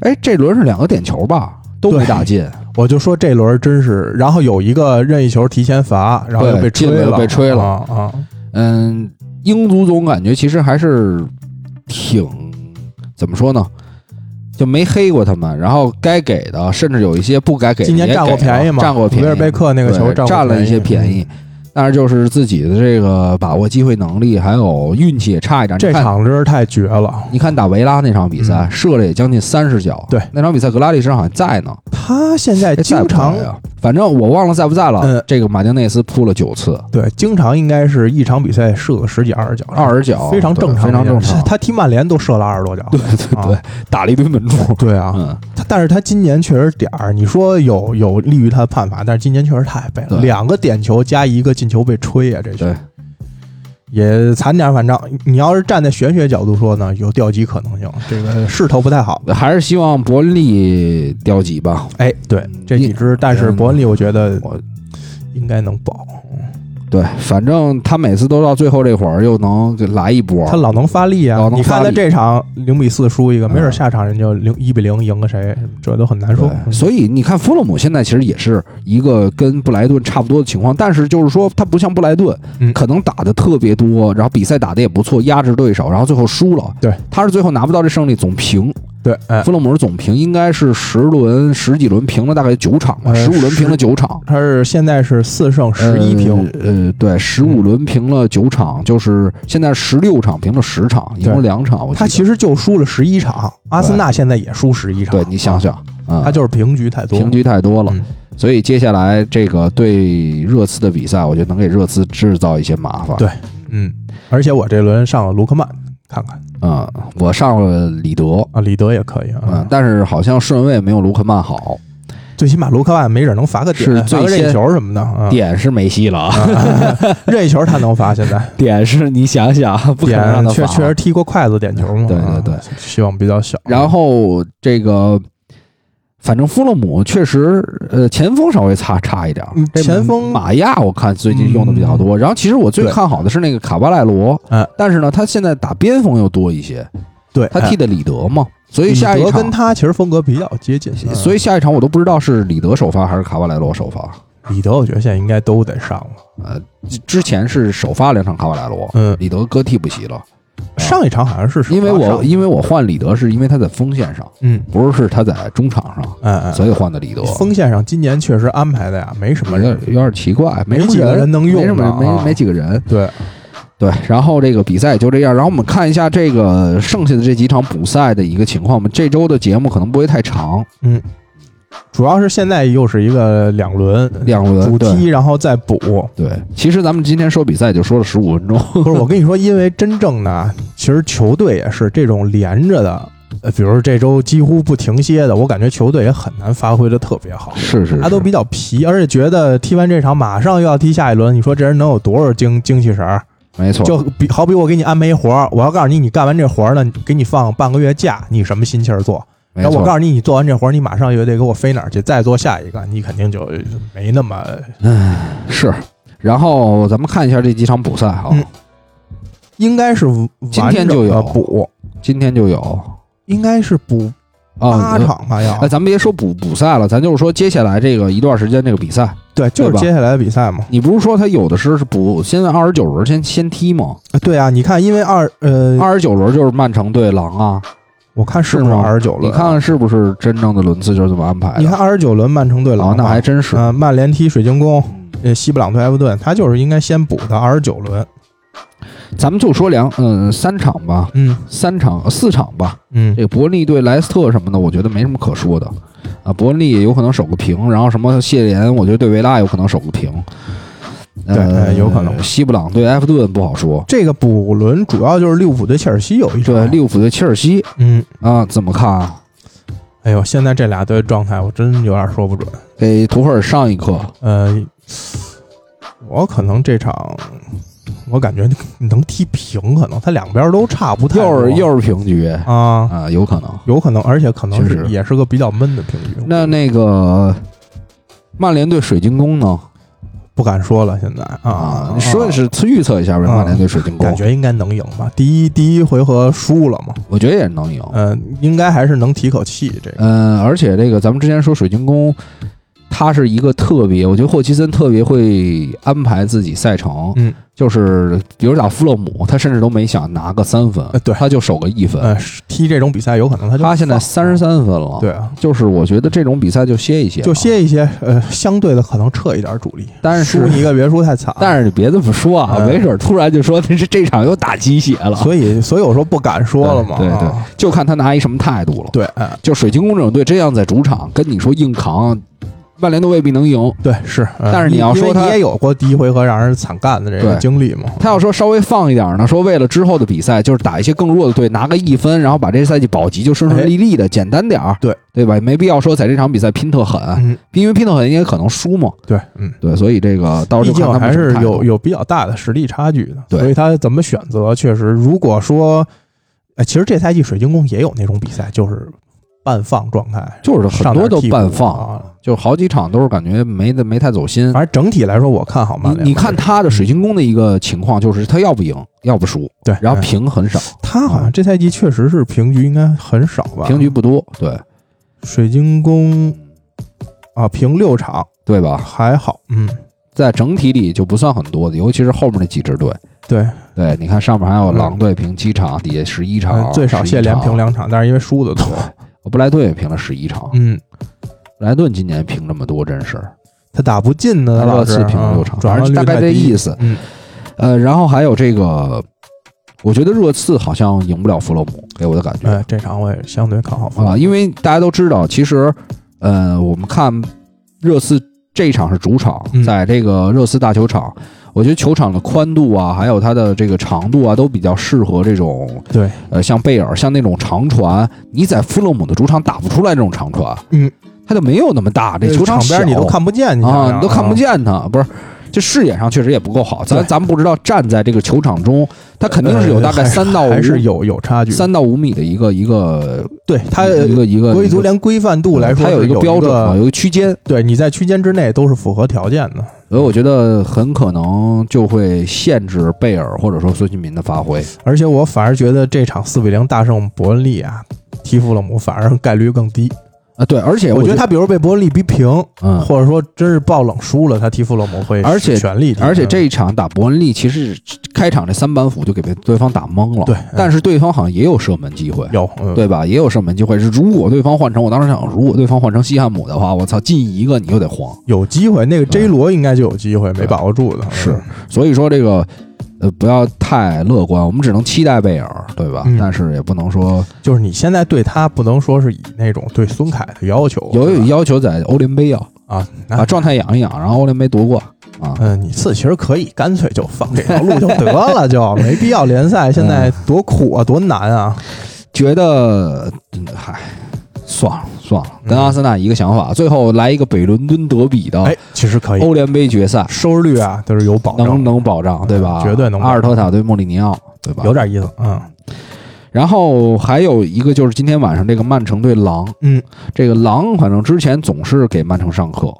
B: 哎，这轮是两个点球吧，都没打进，
C: 我就说这轮真是，然后有一个任意球提前罚，然后又被吹
B: 了
C: 了，
B: 被吹了
C: 啊啊！
B: 嗯，英足总感觉其实还是挺怎么说呢，就没黑过他们，然后该给的，甚至有一些不该给
C: 今年占过便宜吗？
B: 占过便宜，
C: 维尔贝克那个球占
B: 了一些便宜。但是就是自己的这个把握机会能力，还有运气也差一点。
C: 这，场真是太绝了。
B: 你看打维拉那场比赛，
C: 嗯
B: 射了也将近三十脚。
C: 对，
B: 那场比赛格拉利什好像在呢，
C: 他现在
B: 哎在不
C: 经常
B: 在呀？反正我忘了在不在了。
C: 嗯
B: 这个马丁内斯扑了九次，
C: 对，经常应该是一场比赛射个十几二十脚，
B: 二十脚，
C: 非常正常，
B: 对非常正常。
C: 他踢曼联都射了二十多脚。*laughs*
B: 对对对
C: 啊，
B: 打了一堆门柱。*laughs*
C: 对啊，
B: 嗯，
C: 他但是他今年确实点儿，你说有有利于他的判罚，但是今年确实太背了，
B: 对
C: 两个点球加一个进球被吹啊，这球
B: 对，
C: 也惨点儿。反正你要是站在玄学角度说呢，有掉级可能性，这个势头不太好。
B: 还是希望伯恩利掉级吧。
C: 哎，对这几只，但是伯恩利我觉得
B: 我
C: 应该能保，
B: 对，反正他每次都到最后这会儿又能给来一波。
C: 他老能发力啊你看他这场零比四输一个，没准
B: 嗯
C: 下场人就零一比零赢个谁，这都很难说。
B: 对，所以你看，弗洛姆现在其实也是一个跟布莱顿差不多的情况，但是就是说他不像布莱顿，
C: 嗯
B: 可能打的特别多，然后比赛打的也不错，压制对手，然后最后输了。
C: 对，
B: 他是最后拿不到这胜利，总平。
C: 对，哎，
B: 弗洛姆是总平，应该是十轮十几轮平了大概九场吧，
C: 呃
B: 十五轮
C: 十
B: 平了九场。
C: 他是现在是四胜十一平，
B: 呃，呃，对，十五轮平了九场，就是现在十六场平了十场，赢了
C: 对
B: 两场。我记得
C: 他其实就输了十一场，阿森纳现在也输十一场。
B: 对你想想，啊，
C: 他就是平局太多，
B: 平局太多了，
C: 嗯
B: 所以接下来这个对热刺的比赛，我觉得能给热刺制造一些麻烦。
C: 对嗯，而且我这轮上了卢克曼，看看
B: 嗯，我上了里德，
C: 啊，里德也可以
B: 嗯
C: 啊，，
B: 但是好像顺位没有卢克曼好，
C: 最起码卢克曼没准能罚个点，
B: 是
C: 罚个任意球什么的。啊。
B: 点是梅西了，啊，
C: 啊任意球他能罚，现在。*laughs*
B: 点是你想想，不可能让
C: 点
B: 他罚。
C: 确确实踢过筷子点球嘛？
B: 对对对。
C: 啊，希望比较小。
B: 然后这个，反正弗洛姆确实，呃，前锋稍微差差一点
C: 前锋
B: 马亚我看最近用的比较多。然后其实我最看好的是那个卡巴莱罗，
C: 嗯
B: 但是呢，他现在打边锋又多一些，
C: 对哎
B: 他替的里德嘛，所以
C: 李
B: 下一场
C: 德跟，他其实风格比较接近，嗯
B: 所以下一场我都不知道是里德首发还是卡巴莱罗首发。
C: 里德我觉得现在应该都得上了。
B: 呃，之前是首发两场卡巴莱罗，
C: 嗯。
B: 里德搁替补席了，
C: 上一场好像是
B: 因为我因为我换里德是因为他在锋线上，
C: 嗯。
B: 不是是他在中场上，
C: 嗯嗯，
B: 所以换的里德。
C: 锋线上今年确实安排的呀，没什么人，
B: 有点有点奇怪，没什么
C: 没几个人能用
B: 没什么没没几个人。
C: 对，
B: 对，然后这个比赛就这样，然后我们看一下这个剩下的这几场补赛的一个情况。我们这周的节目可能不会太长，
C: 主要是现在又是一个两轮
B: 两轮对
C: 主踢，然后再补。
B: 对，其实咱们今天说比赛就说了十五分钟，*laughs*
C: 不是，我跟你说，因为真正的，其实球队也是这种连着的，呃，比如这周几乎不停歇的，我感觉球队也很难发挥的特别好。
B: 是是是
C: 他都比较皮，而且觉得踢完这场马上又要踢下一轮，你说这人能有多少精精气神儿？
B: 没错，
C: 就比好比我给你安排一活儿，我要告诉你，你干完这活儿呢，给你放半个月假，你什么心气儿做？
B: 没错，
C: 然后我告诉你，你做完这活儿，你马上又得给我飞哪儿去，再做下一个，你肯定就没那么
B: 是。然后咱们看一下这几场补赛哈，
C: 嗯应该是
B: 今天就有
C: 整的补，
B: 今天就有
C: 应该是补
B: 啊
C: 八。场吧？要
B: 哎，咱们别说补补赛了，咱就是说接下来这个一段时间这个比赛，
C: 对，就
B: 对吧
C: 是接下来的比赛嘛。
B: 你不是说他有的是是补现在二十九轮先先踢吗？
C: 啊对啊，你看，因为二呃，
B: 二十九轮就是曼城对狼啊，
C: 我看是不是二十九轮？
B: 你看看是不是真正的轮次就是这么安排的？
C: 你看二十九轮曼城对狼
B: 哦，，那还真是。
C: 呃，曼联踢水晶宫，
B: 嗯
C: 呃，西布朗对埃弗顿，他就是应该先补的二十九轮。
B: 咱们就说两嗯三场吧，
C: 嗯
B: 三场呃四场吧。
C: 嗯
B: 这个伯恩利对莱斯特什么的，我觉得没什么可说的啊。伯恩利有可能守个平，然后什么谢联，我觉得对维拉有可能守个平。
C: 对有可能
B: 西布朗对埃弗顿不好说。
C: 这个补轮主要就是利物浦对切尔西有一场。
B: 对利物浦对切尔西
C: 嗯，
B: 啊，怎么看啊？
C: 哎呦，现在这俩队状态我真有点说不准。
B: 给图赫尔上一课。
C: 呃，我可能这场，我感觉能踢平，可能他两边都差不太多。
B: 又是又是平局
C: 啊，
B: 啊，有可能。
C: 有可能，而且可能是也是个比较闷的平局。
B: 那那个曼联对水晶宫呢？
C: 不敢说了，现在啊，
B: 你说的是预测一下呗？
C: 啊
B: 曼联对水晶宫，
C: 感觉应该能赢吧？第一第一回合输了嘛，
B: 我觉得也能赢。
C: 嗯、应该还是能提口气。这个，
B: 嗯，而且这个咱们之前说水晶宫，他是一个特别，我觉得霍奇森特别会安排自己赛程，
C: 嗯，
B: 就是比如打富勒姆，他甚至都没想拿个三分
C: 呃，对。
B: 他就守个一分。
C: 呃，踢这种比赛有可能他就
B: 他现在
C: 放。
B: 三十，三分了，
C: 对，啊，
B: 就是我觉得这种比赛就歇一歇，
C: 就歇一歇，呃，相对的可能撤一点主力，
B: 但是
C: 输你一个别输太惨。
B: 但是你别这么说啊，
C: 嗯
B: 没准突然就说这这场又打鸡血了，
C: 所以，所以我说不敢说了嘛。
B: 对对就看他拿一什么态度了。
C: 对，哎
B: 就水晶宫这种队，这样在主场跟你说硬扛，曼联都未必能赢。
C: 对是，呃
B: 但是你要说他
C: 你也有过第一回合让人惨干的这个经历嘛。
B: 他要说稍微放一点呢，说为了之后的比赛，就是打一些更弱的队，拿个一分，然后把这赛季保级就顺顺利利的，简单点儿，
C: 对
B: 对吧？没必要说在这场比赛拼特狠，
C: 嗯，
B: 因为拼特狠也可能输嘛。
C: 对，嗯，
B: 对，所以这个到时
C: 毕竟
B: 候
C: 还是有有比较大的实力差距的，
B: 对
C: 所以他怎么选择，确实，如果说，哎，其实这赛季水晶宫也有那种比赛，就是半放状态，
B: 就是很多都半放，
C: 啊。
B: 就是好几场都是感觉没的没太走心。
C: 反正整体来说，我看好曼联。
B: 你你看他的水晶宫的一个情况，就是他要不赢，要不输，
C: 对，
B: 然后
C: 嗯
B: 平很少，
C: 他好像这赛季确实是平局应该很少吧？
B: 平局不多，对
C: 水晶宫啊，平六场
B: 对吧？
C: 还好，嗯，
B: 在整体里就不算很多的，尤其是后面那几支队。
C: 对，
B: 对，你看上面还有
C: 嗯
B: 狼队平七场，底下十一场
C: 呃，最少
B: 11
C: 谢联
B: 场
C: 平两场，但是因为输的多，*laughs*
B: 布莱顿也平了十一场，
C: 嗯，
B: 布莱顿今年平这么多，真是。
C: 他打不进呢，
B: 热刺平
C: 啊
B: 六场
C: 转让率
B: 反正大概这意思
C: 嗯，
B: 呃，然后还有这个，我觉得热刺好像赢不了弗洛姆，给我的感觉
C: 哎，这场我也相对看好弗
B: 啊，因为大家都知道，其实，呃，我们看热刺这一场是主场，
C: 嗯
B: 在这个热刺大球场，我觉得球场的宽度啊，还有它的这个长度啊，都比较适合这种
C: 对，
B: 呃，像贝尔像那种长传，你在弗勒姆的主场打不出来这种长传。
C: 嗯，
B: 它就没有那么大，这球
C: 场
B: 小
C: 边你都看不见，
B: 啊，你都看不
C: 见。
B: 见它，不是。这视野上确实也不够好，咱咱们不知道站在这个球场中，它肯定是有大概三到五
C: 还是有有差距。
B: 三到五米的一个一个
C: 对它
B: 一个一个
C: 国际足
B: 一个
C: 联规范度来说，
B: 它有一
C: 个
B: 个标准嘛，有
C: 有
B: 一个区间，
C: 对，你在区间之内都是符合条件的。
B: 所以我觉得很可能就会限制贝尔或者说孙兴民的发挥。
C: 而且我反而觉得这场四比零大胜伯恩利啊，踢富勒姆反而概率更低。
B: 啊，对，而且
C: 我觉得他比如被伯恩利逼平，
B: 嗯，
C: 或者说真是爆冷输了，他踢富勒姆会
B: 而且
C: 全力。
B: 而且这一场打伯恩利，其实开场这三板斧就给被对方打懵了。
C: 对
B: 但是对方好像也有射门机会，
C: 有嗯
B: 对吧？也有射门机会。是如果对方换成，我当时想，如果对方换成西汉姆的话，我操，进一个你就得慌。
C: 有机会，那个 J 罗应该就有机会，没把握住的。
B: 是
C: 嗯
B: 所以说这个。呃，不要太乐观，我们只能期待贝尔，对吧？
C: 嗯
B: 但是也不能说
C: 就是你现在对他不能说是以那种对孙凯的要求，
B: 有有要求在欧联杯要
C: 啊，那
B: 把状态养一养，然后欧联杯夺冠啊。
C: 嗯，你次其实可以干脆就放这条路就得了，就 *laughs* 没必要联赛现在多苦啊，多难啊！
B: 觉得，嗯嗨，算了算了，跟
C: 嗯
B: 阿森纳一个想法，最后来一个北伦敦德比的
C: 哎，其实可以，
B: 欧联杯决赛，
C: 收视率啊都是有保障
B: 能
C: 证，
B: 能保障对吧？
C: 绝对能保障
B: 阿尔特塔对穆里尼奥，对吧？
C: 有。点意思，嗯
B: 然后还有一个就是今天晚上这个曼城对狼，
C: 嗯。
B: 这个狼反正之前总是给曼城上课，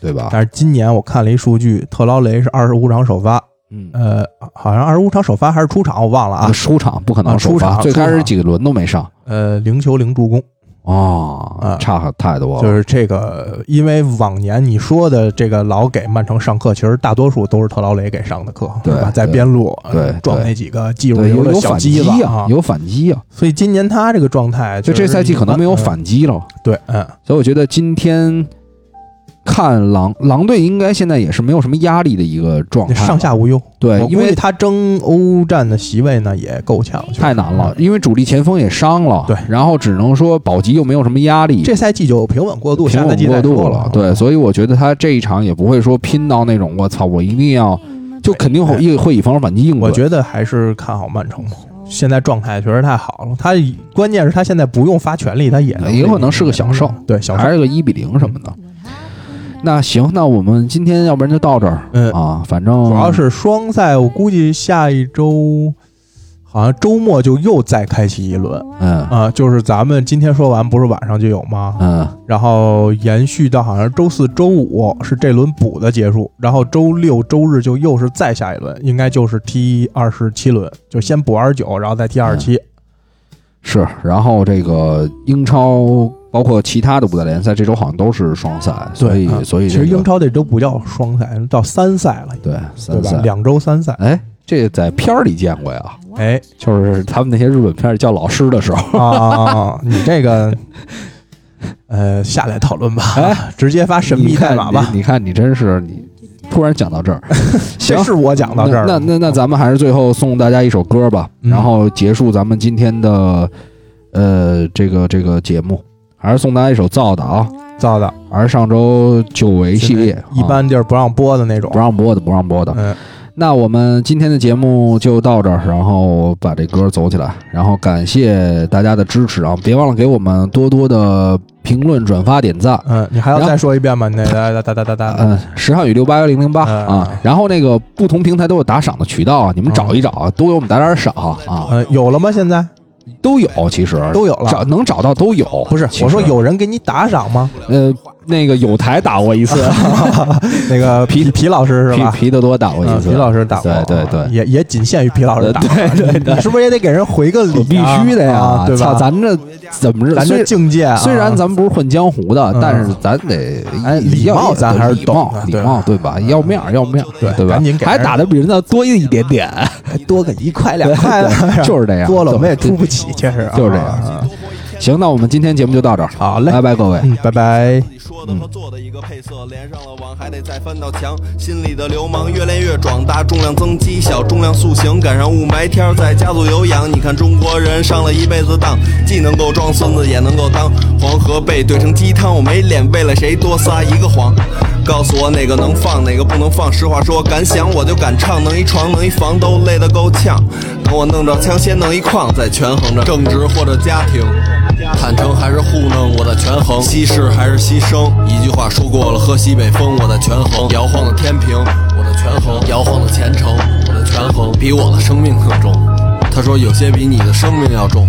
B: 对吧？
C: 但是今年我看了一数据，特劳雷是二十五场首发，
B: 嗯，
C: 呃，好像二十五场首发还是出场，我忘了啊。
B: 出场不可能
C: 啊
B: 首发，
C: 出场
B: 最开始几个轮都没上
C: 呃，零球零助攻，
B: 哦
C: 啊，
B: 差太多了。
C: 就是这个，因为往年你说的这个老给曼城上课，其实大多数都是特劳雷给上的课，
B: 对
C: 吧？在边路
B: 对
C: 呃撞
B: 对
C: 那几个技术
B: 对，
C: 流的
B: 有有反
C: 小机子
B: 击啊，有反击啊，
C: 所以今年他这个状态，
B: 就这赛季可能没有
C: 嗯
B: 反击了。
C: 对，嗯，
B: 所以我觉得今天看狼狼队应该现在也是没有什么压力的一个状态，
C: 上下无忧。
B: 对，因为
C: 他争欧战的席位呢也够呛，就是
B: 太难了，。因为主力前锋也伤了，
C: 对
B: 然后只能说保级又没有什么压力，
C: 这赛季就平稳过渡，
B: 平稳
C: 下赛季再说
B: 过渡了，对，所以我觉得他这一场也不会说拼到那种我操，我一定要就肯定会会以防守反击应对。
C: 我觉得还是看好曼城吧。现在状态确实太好了，他关键是他现在不用发全力，他也能
B: 也有可能是个小胜
C: 对小胜。
B: 还是个一比零什么的。那行，那我们今天要不然就到这儿
C: 嗯，
B: 啊，反正
C: 主要是双赛，我估计下一周好像周末就又再开启一轮
B: 嗯
C: 啊，就是咱们今天说完，不是晚上就有吗？
B: 嗯
C: 然后延续到好像周四周五是这轮补的结束，然后周六周日就又是再下一轮，应该就是踢二十七轮，就先补二十九，然后再踢二十七。
B: 是，然后这个英超包括其他的五大联赛，这周好像都是双赛，所以
C: 啊
B: 所以这个
C: 其实英超这周不叫双赛，叫三赛了，
B: 对
C: 对
B: 三赛？，
C: 两周三赛。
B: 哎，这在片儿里见过呀，
C: 哎
B: 就是他们那些日本片儿叫老师的时候，
C: 啊！你这个，呃，下来讨论吧，
B: 哎
C: 直接发神秘代码吧。
B: 你你看，你真是你突然讲到这儿，*laughs* 行，
C: 是我讲到这儿了，
B: 那那那咱们还是最后送大家一首歌吧，
C: 嗯
B: 然后结束咱们今天的呃这个这个节目，还是送大家一首造的啊，
C: 造的
B: 还是上周久违系列，
C: 一般地儿不让播的那种
B: 啊不。让播的不让播的。
C: 嗯，
B: 那我们今天的节目就到这儿，然后把这歌走起来，然后感谢大家的支持啊！别忘了给我们多多的评论、转发、点赞。
C: 嗯，你还要再说一遍吗？那哒哒哒哒哒哒。
B: 嗯，石汉语六八幺零零八
C: 嗯
B: 啊，然后那个不同平台都有打赏的渠道啊，你们找一找啊，多给我们打点赏啊，
C: 嗯，有了吗？现在
B: 都有，其实
C: 都有了。
B: 找能找到都有。
C: 不是，我说有人给你打赏吗？
B: 呃，那个有台打过一次，*laughs*
C: 那个 *laughs* 皮皮老师是吧？
B: 皮皮特多打过一次，
C: 嗯皮老师打过，
B: 对对对
C: 也也仅限于皮老师打。
B: 对对对
C: 你是不是也得给人回个礼啊？
B: 必须的呀
C: 啊，对吧？
B: 操咱这怎么着？
C: 咱这境界啊，
B: 虽然咱们不是混江湖的，
C: 嗯
B: 但是咱得
C: 哎礼貌咱还是
B: 礼貌
C: 懂，
B: 礼貌对吧？要面儿要面儿，
C: 对
B: 对吧
C: 赶紧？给
B: 还打的比人家多一点点，
C: 还多个一块两块的，
B: 就是这样，
C: 多了我们也
B: 对
C: 出不起，确实啊
B: 就是这样
C: 啊
B: 行，那我们今天节目就到这儿，
C: 好嘞
B: 拜拜各位。
C: 嗯，拜拜。
D: 你说的和做的一个配色，连上了网还得再翻到墙。心里的流氓越练越壮大，重量增肌，小重量塑形，赶上雾霾天儿再加速有氧。你看中国人上了一辈子当，既能够装孙子，也能够当黄河被兑成鸡汤。我没脸为了谁多撒一个谎。告诉我哪个能放，哪个不能放。实话说，敢想我就敢唱，能一床，能一房，都累得够呛。等我弄着枪，先弄一矿，再权衡着正直或者家庭。坦诚还是糊弄，我在权衡；稀释还是牺牲。一句话说过了，喝西北风，我在权衡；摇晃的天平，我在权衡；摇晃的前程，我在权衡。比我的生命更重。他说有些比你的生命要重。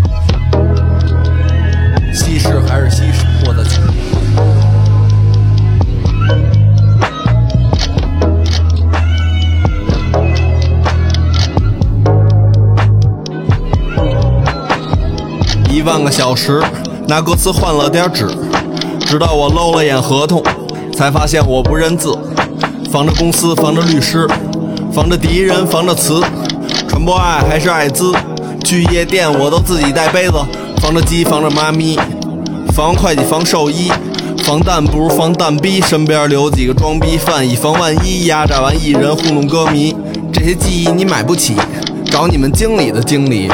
D: 稀释还是稀释，我在权衡。一万个小时，拿歌词换了点纸，直到我搂了眼合同，才发现我不认字。防着公司，防着律师，防着敌人，防着词，传播爱还是艾滋？去夜店我都自己带杯子，防着鸡，防着妈咪，防会计，防兽医。防弹不如防弹逼，身边留几个装逼犯，以防万一。压榨完艺人，糊弄歌迷，这些记忆你买不起，找你们经理的经理。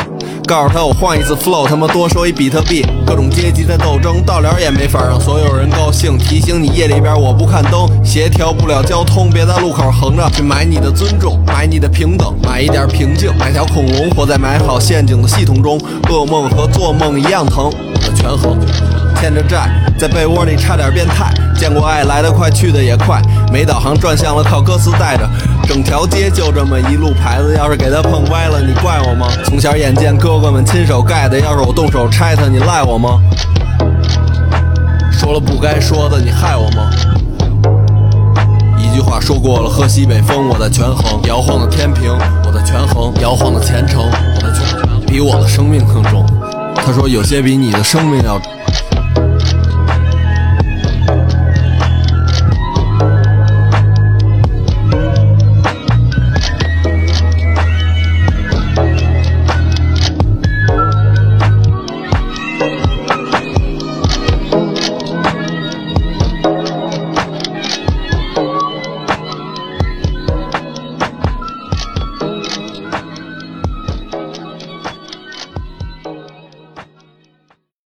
D: 告诉他我换一次 flow，他妈多收一比特币。各种阶级在斗争，到了也没法让所有人高兴。提醒你夜里边我不看灯，协调不了交通，别在路口横着。去买你的尊重，买你的平等，买一点平静。买条恐龙，活在埋好陷阱的系统中，噩梦和做梦一样疼。我的权衡，欠着债，在被窝里差点变态。见过爱来得快，去的也快，没导航转向了，靠歌词带着。整条街就这么一路牌子，要是给他碰歪了，你怪我吗？从小眼见哥哥们亲手盖的，要是我动手拆它，你赖我吗？说了不该说的，你害我吗？一句话说过了，喝西北风，我在权衡；摇晃的天平，我在权衡；摇晃的前程，我在权衡。比我的生命更重。他说有些比你的生命要重。